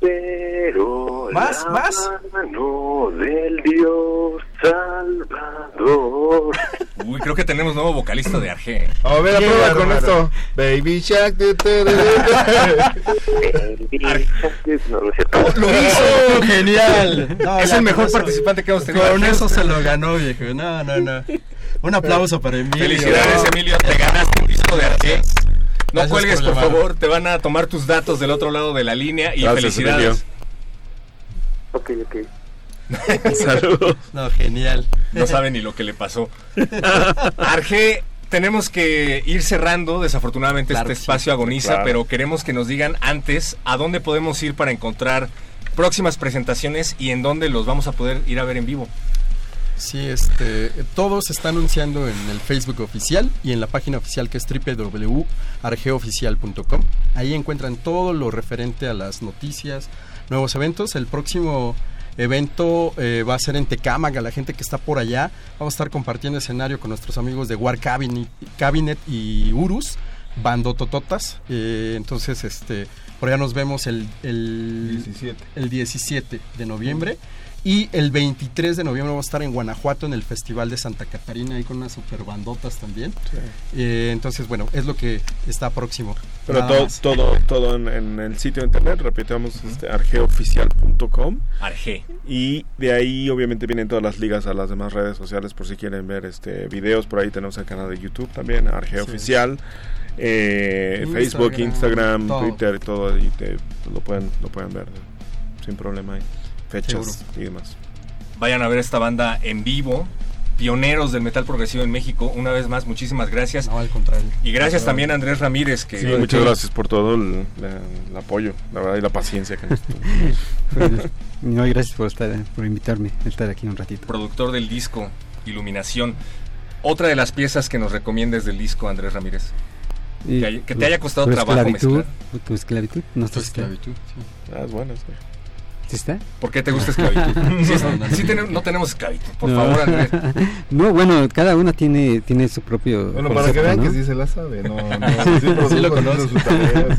Espero Más, la más. mano del Dios Salvador. Uy, creo que tenemos nuevo vocalista de Arge. A ver, a Qué prueba con esto. Baby Shark. tu, tu. no. ¡Lo hizo! Genial. No, es el mejor participante que hemos tenido. Con eso se lo ganó, viejo. No, no, no. Un aplauso para Emilio. Felicidades, Emilio, te ganaste un disco de Arge. No Gracias cuelgues, por favor, te van a tomar tus datos del otro lado de la línea y Gracias, felicidades. Ok, ok. Saludos. No, genial. No sabe ni lo que le pasó. Arge, tenemos que ir cerrando, desafortunadamente Claro este espacio agoniza, Claro. pero queremos que nos digan antes a dónde podemos ir para encontrar próximas presentaciones y en dónde los vamos a poder ir a ver en vivo. Sí, este, todo se está anunciando en el Facebook oficial y en la página oficial que es www.argeoficial.com. Ahí encuentran todo lo referente a las noticias, nuevos eventos. El próximo evento eh, va a ser en Tecámaga, la gente que está por allá. Vamos a estar compartiendo escenario con nuestros amigos de War Cabinet, Cabinet y Urus, Bando Tototas. Eh, entonces, este, por allá nos vemos el, el 17. el 17 de noviembre. Y el 23 de noviembre vamos a estar en Guanajuato en el Festival de Santa Catarina, ahí con unas super bandotas también. Eh, entonces, bueno, es lo que está próximo. Pero Nada todo, más. todo, todo en, en el sitio de internet, repitamos, este, argeoficial.com. Arge. Y de ahí obviamente vienen todas las ligas a las demás redes sociales por si quieren ver este videos. Por ahí tenemos el canal de YouTube también, Arge Sí. Oficial. eh, Instagram, Facebook, Instagram, todo. Twitter y todo. Y te- lo, pueden, lo pueden ver sin problema ahí. Fechas y demás. Vayan a ver esta banda en vivo. Pioneros del metal progresivo en México. Una vez más, muchísimas gracias. No, al contrario. Y gracias también a Andrés Ramírez, que Sí, muchas gracias por todo el, apoyo, la verdad, y la paciencia que nos No, y gracias por estar, por invitarme a estar aquí un ratito. productor del disco Iluminación. Otra de las piezas que nos recomiendas del disco, Andrés Ramírez. que, te haya costado trabajo esclavitud, Tu esclavitud, nuestra esclavitud. Sí. Ah, es bueno, sí. ¿Sí está? ¿Por qué te gusta esclavitud? sí, tenemos, no tenemos esclavitud, por favor, Andrés. No, bueno, cada una tiene, tiene su propio. Bueno, para que vean que sí se la sabe, no, no sí, sí lo conoce. Sus tareas,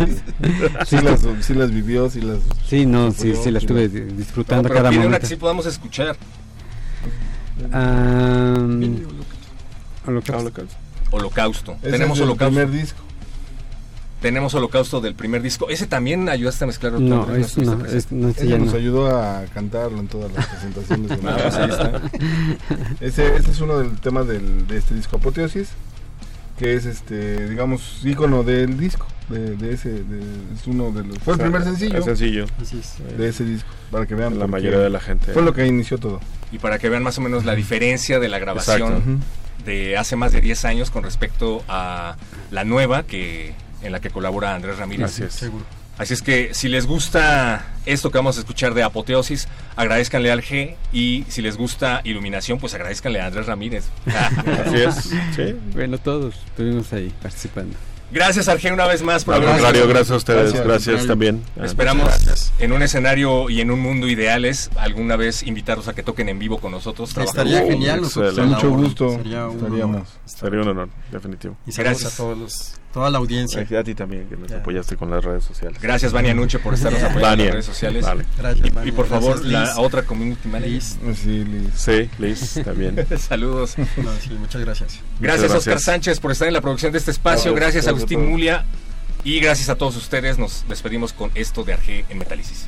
sí, las, sí, las, vivió, sí las. Sí, no, sí, sí las estuve disfrutando pero cada momento. una que sí podamos escuchar. Um, holocausto. Holocausto. Tenemos Holocausto. primer disco. Tenemos Holocausto del primer disco. Ese también ayudaste a mezclar. No, es, no, es, no, ese nos ayudó a cantarlo en todas las presentaciones. De ah, ahí está. Ese, ese, es uno del tema del, de este disco Apoteosis, que es este, digamos, ícono del disco. De, de ese, de, es uno de los. Fue el primer sencillo. El sencillo. De ese disco, para que vean. La mayoría de la gente. Fue lo que inició todo. Y para que vean más o menos la diferencia de la grabación de hace más de 10 años con respecto a la nueva que en la que colabora Andrés Ramírez. Así es. Seguro. Así es que si les gusta esto que vamos a escuchar de Apoteosis, agradezcanle al G y si les gusta Iluminación, pues agradezcanle a Andrés Ramírez. Así es. Sí. Bueno, todos estuvimos ahí participando. Gracias, Arge, una vez más por Al contrario, gracias a ustedes, gracias, también. Esperamos en un escenario y en un mundo ideales alguna vez invitarlos a que toquen en vivo con nosotros. Estaría genial, mucho gusto. Sería un, Estaría un honor, definitivo. Y gracias a todos los, toda la audiencia. Gracias a ti también, que nos apoyaste con las redes sociales. Gracias, Vania Nuche, por estarnos apoyando en las redes sociales. Gracias, y, y, por favor, la otra community manager. Liz. Sí, Liz. Sí, Liz, también. Saludos. sí, muchas gracias. Gracias, Oscar Sánchez, por estar en la producción de este espacio. Gracias, Agustín Mulia. Y gracias a todos ustedes. Nos despedimos con esto de Arge en Metálisis.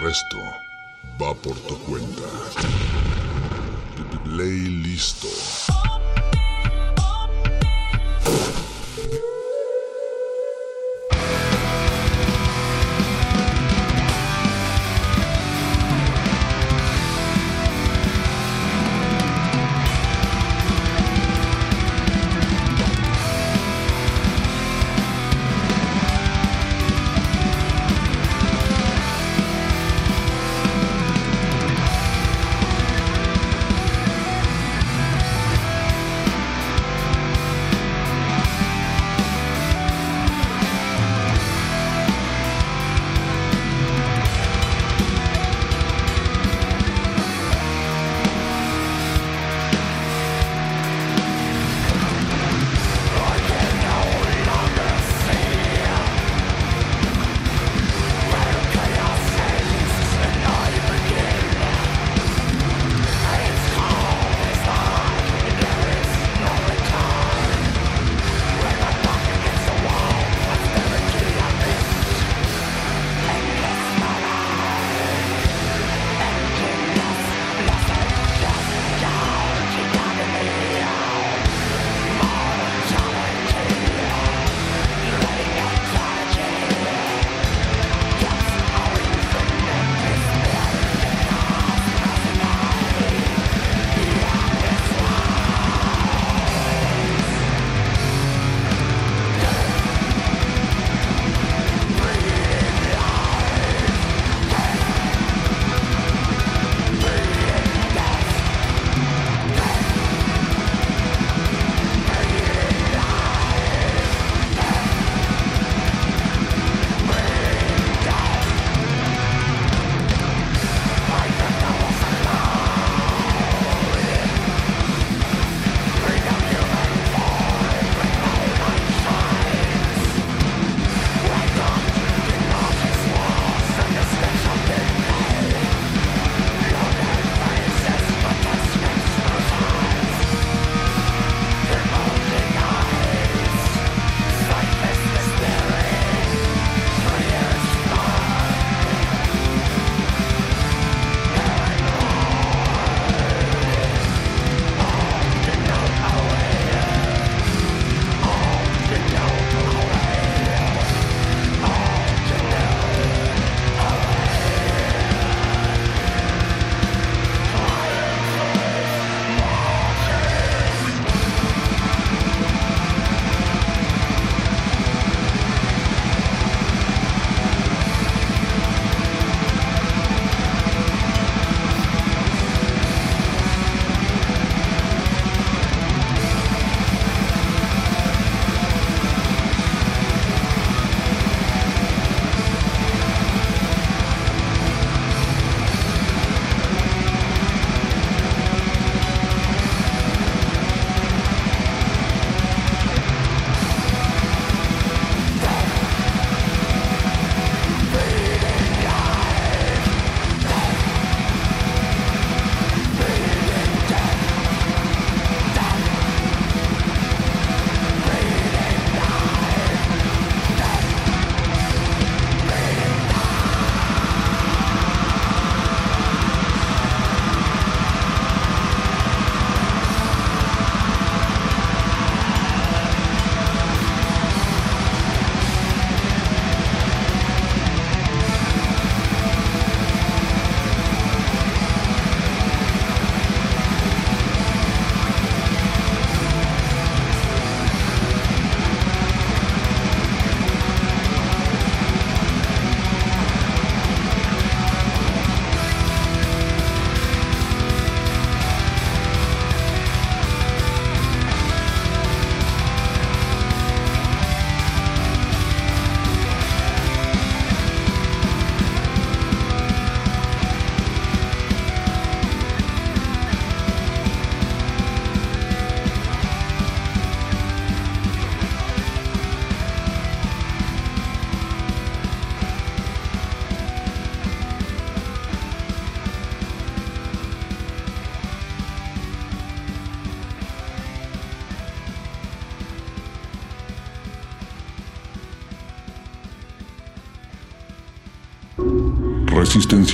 Resto va por tu cuenta. Play listo.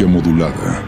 Modulada.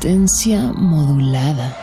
Resistencia modulada.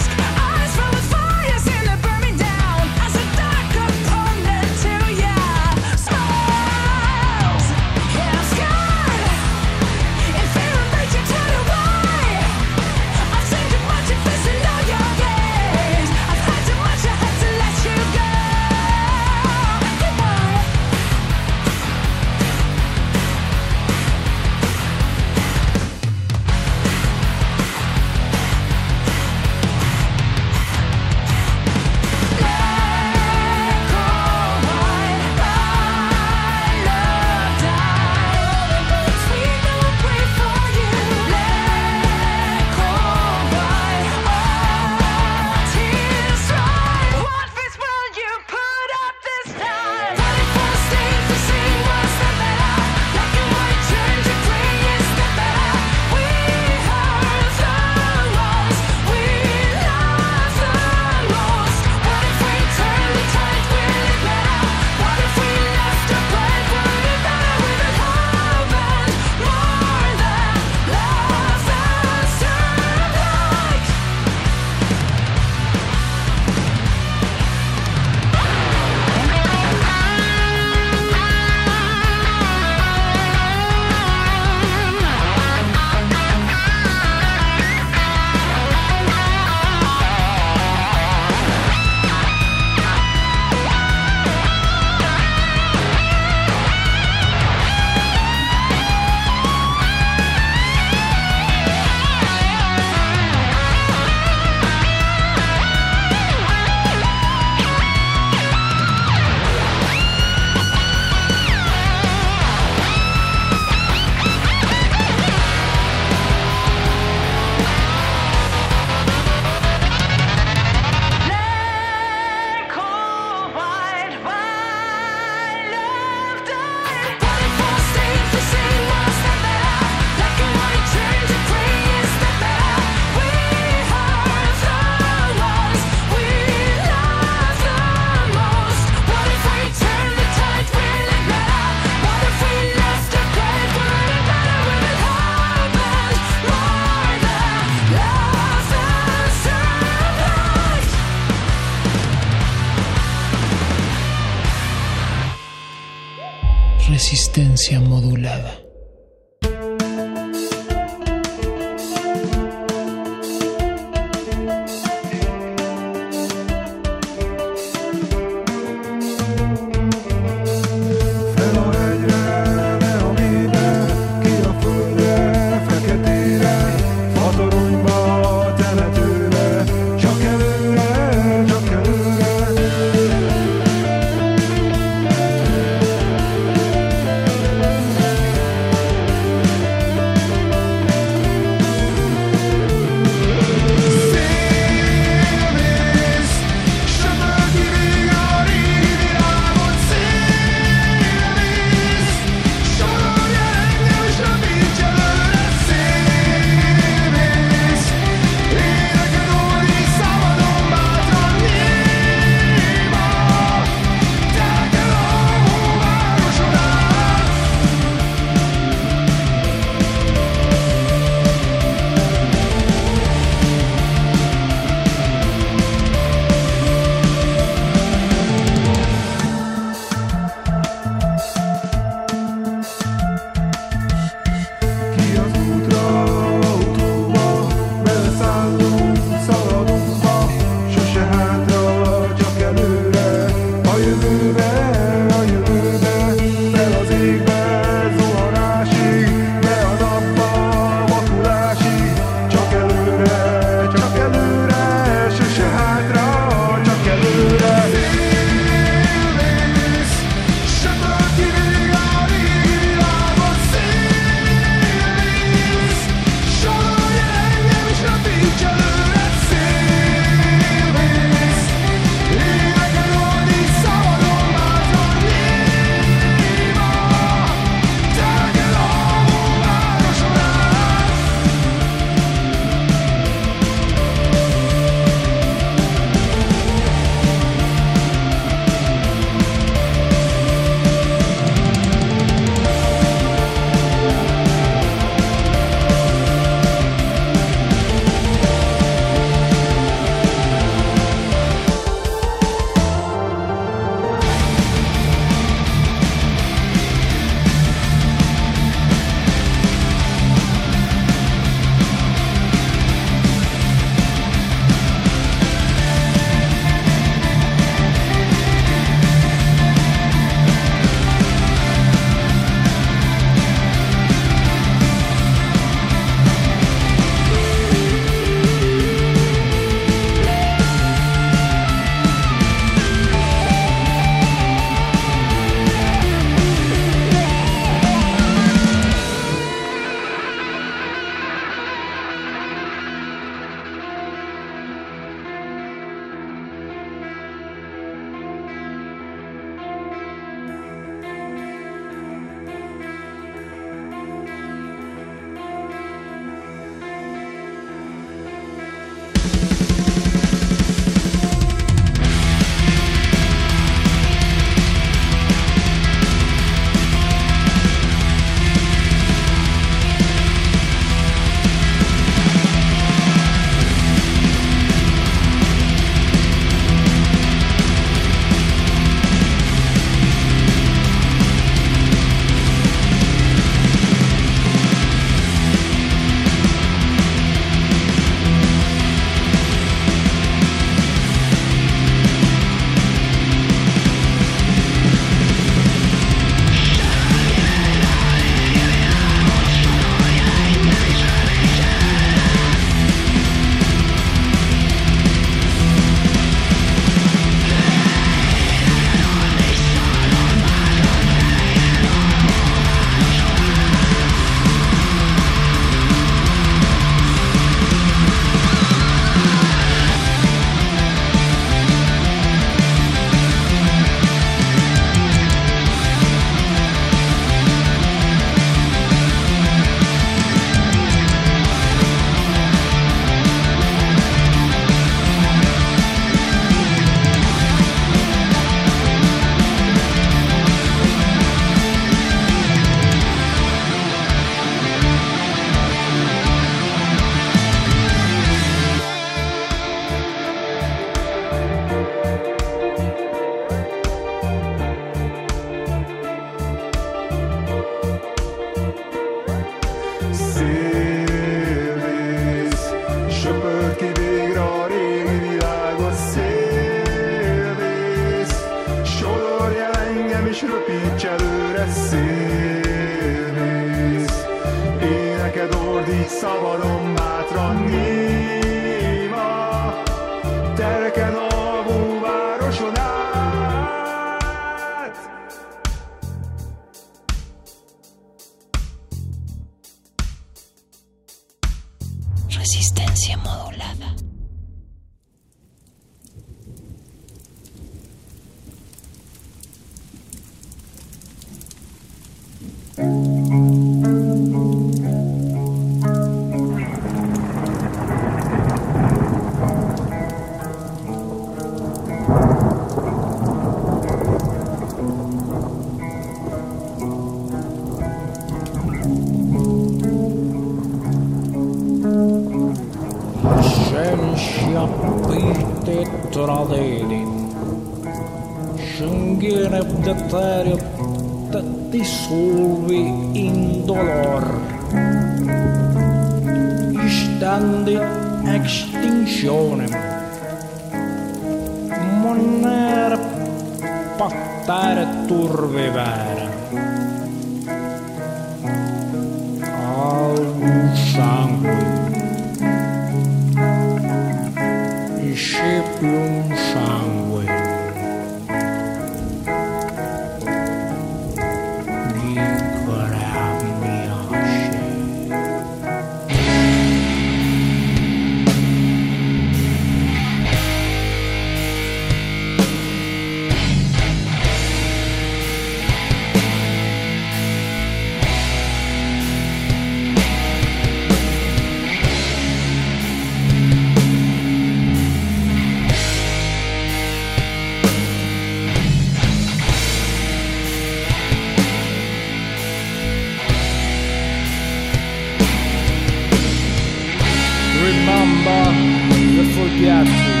Forgetful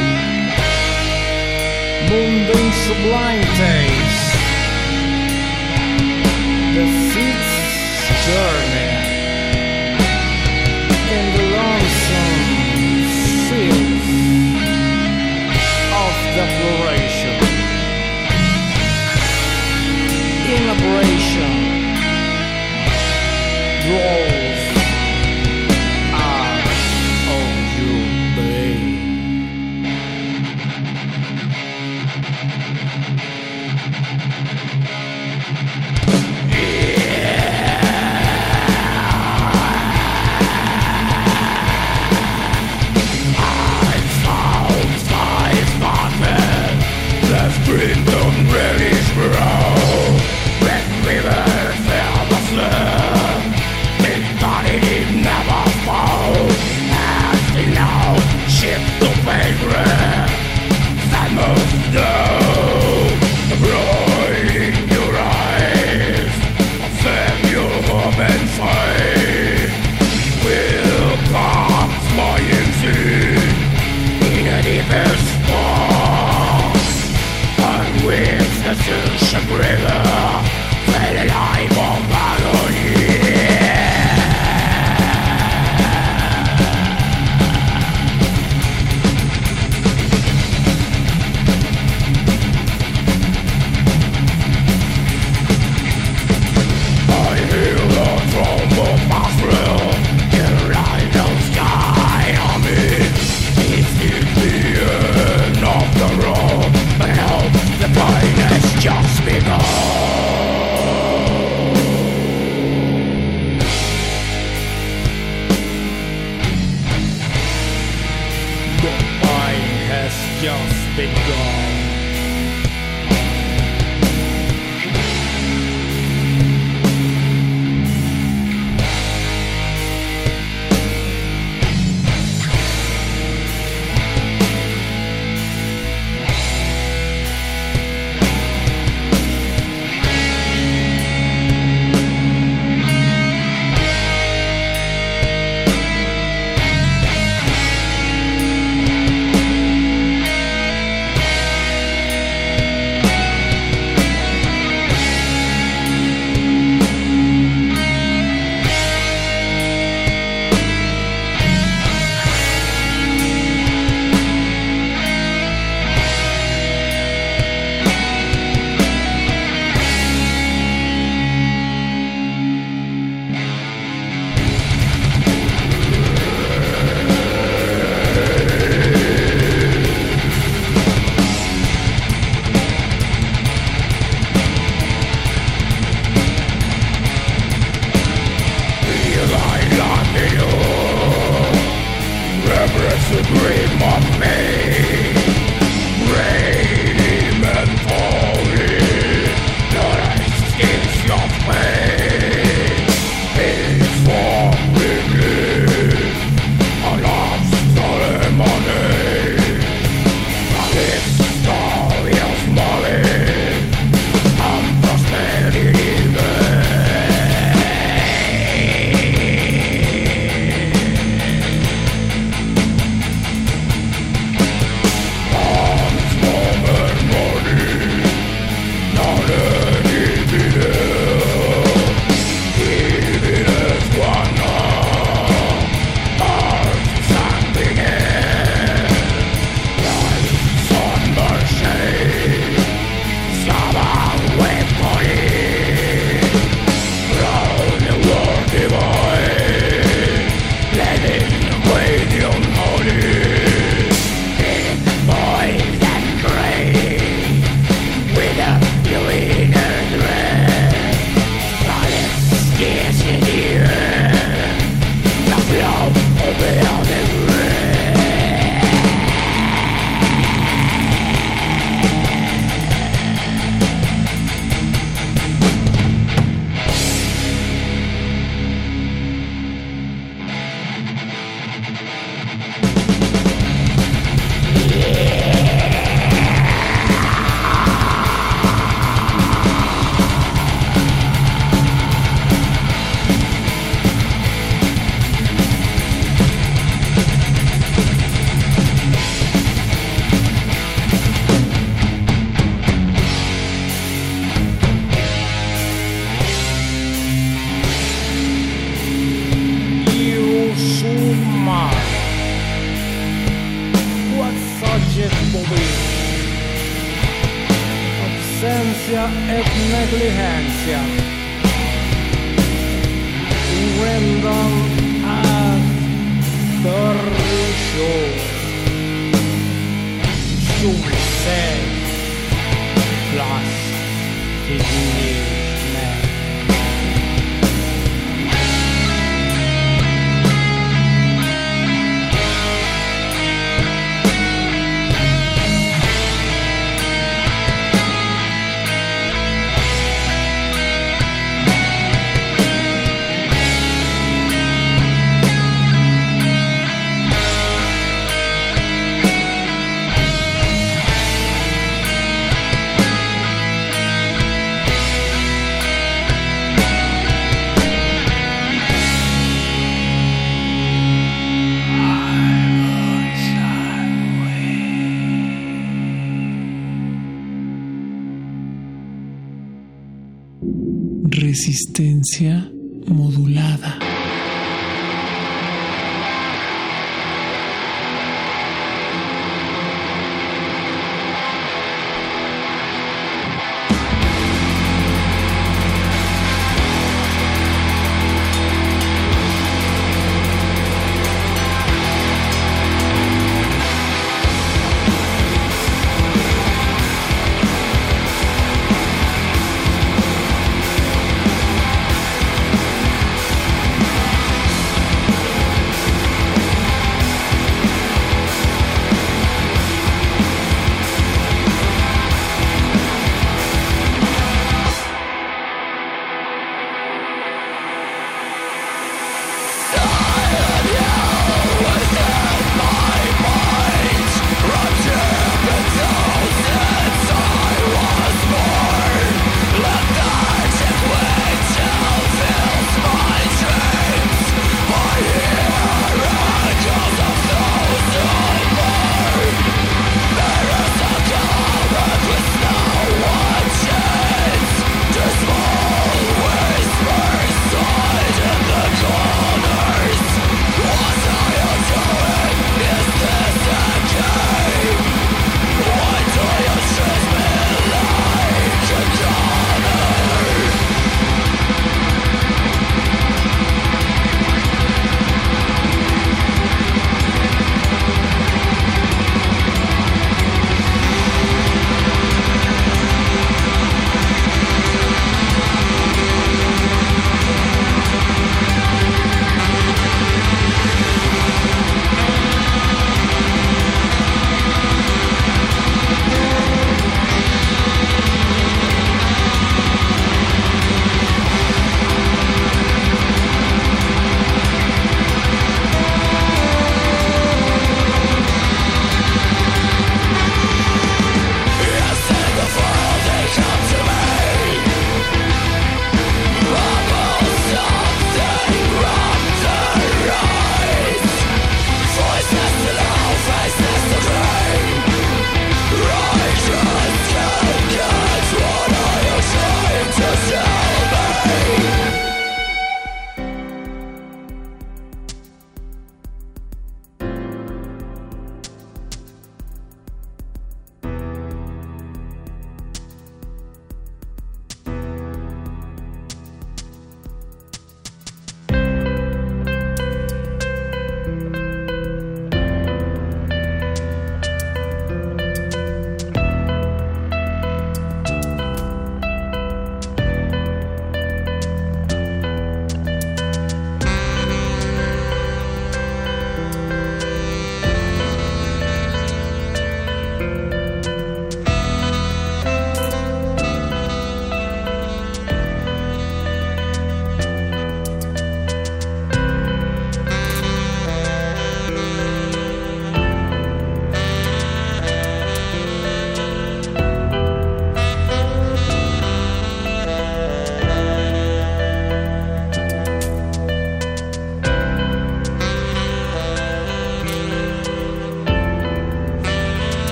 Mundane sublime taste. The fifth journey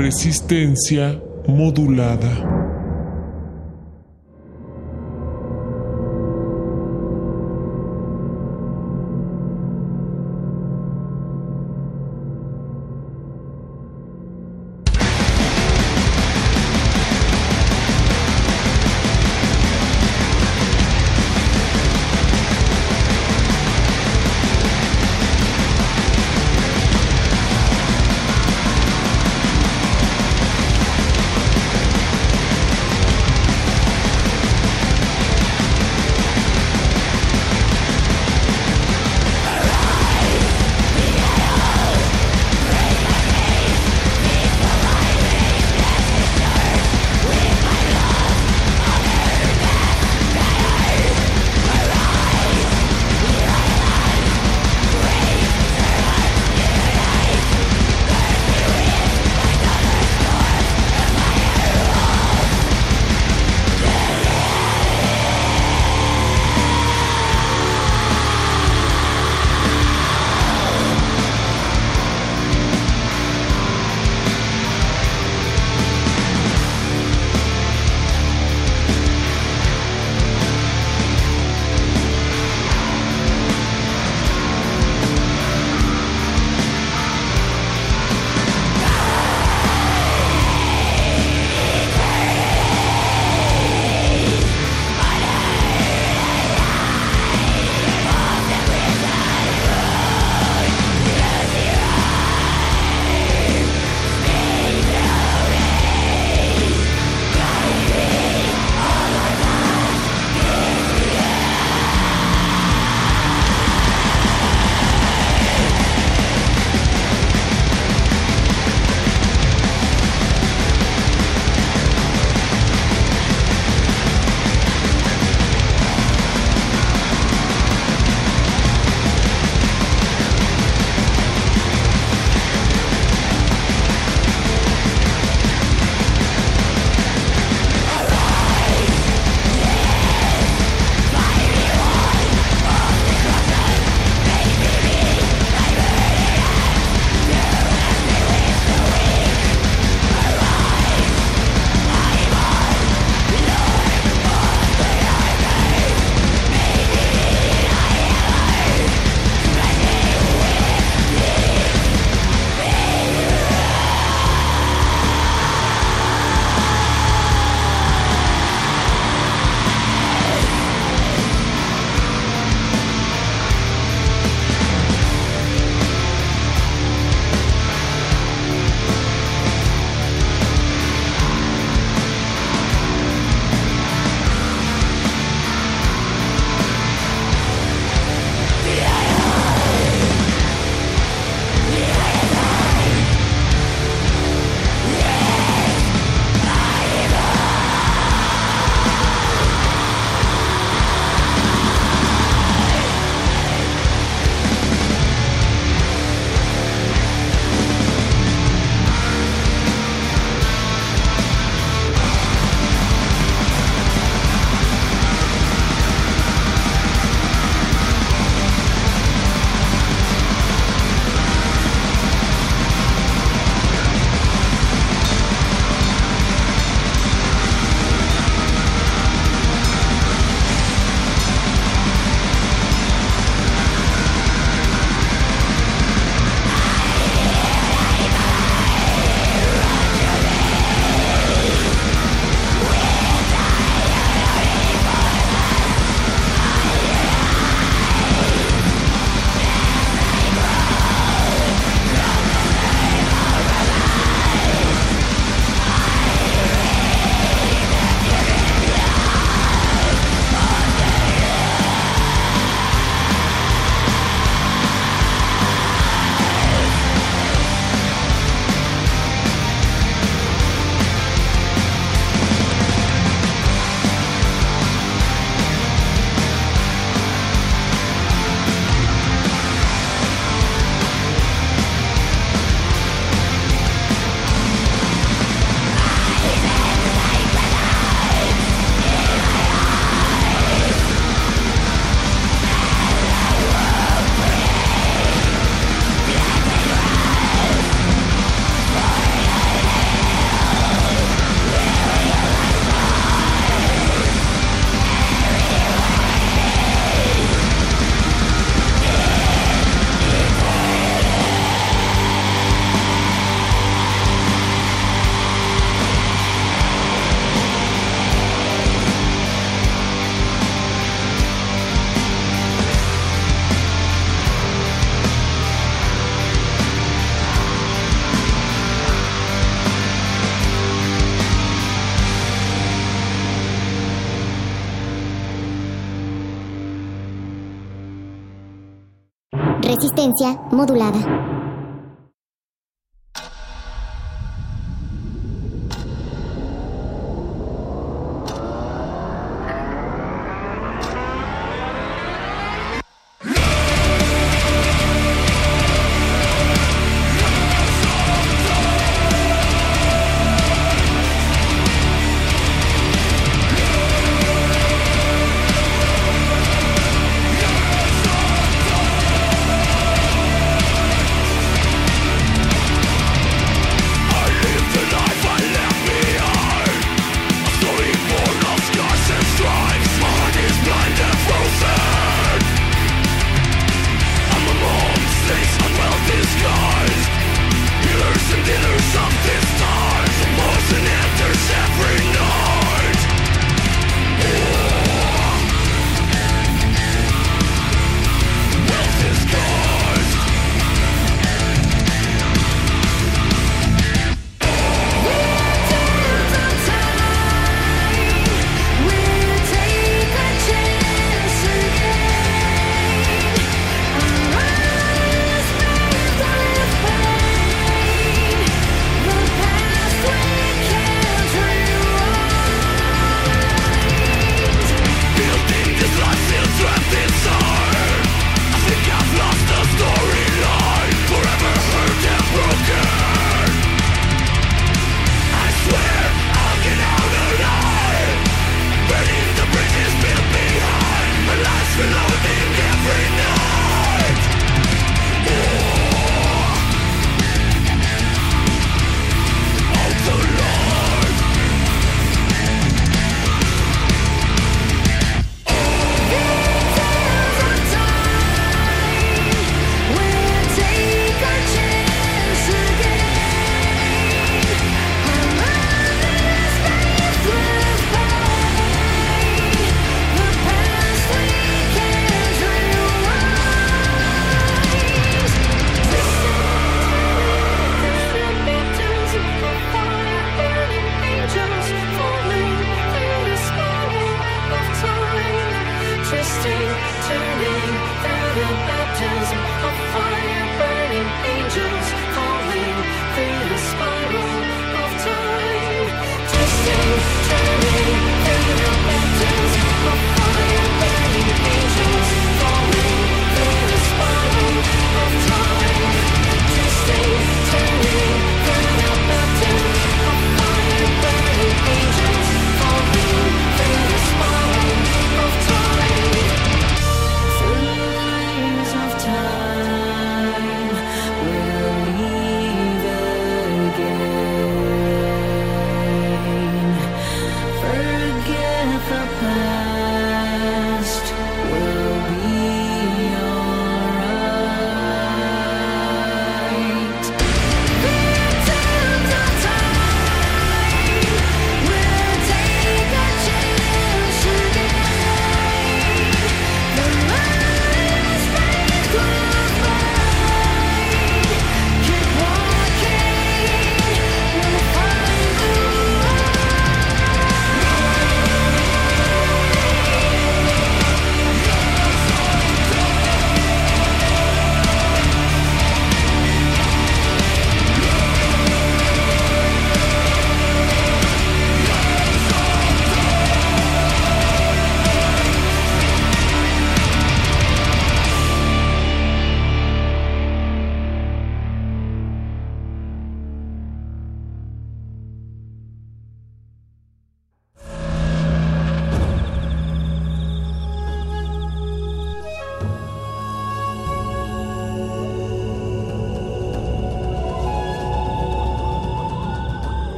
Resistencia modulada.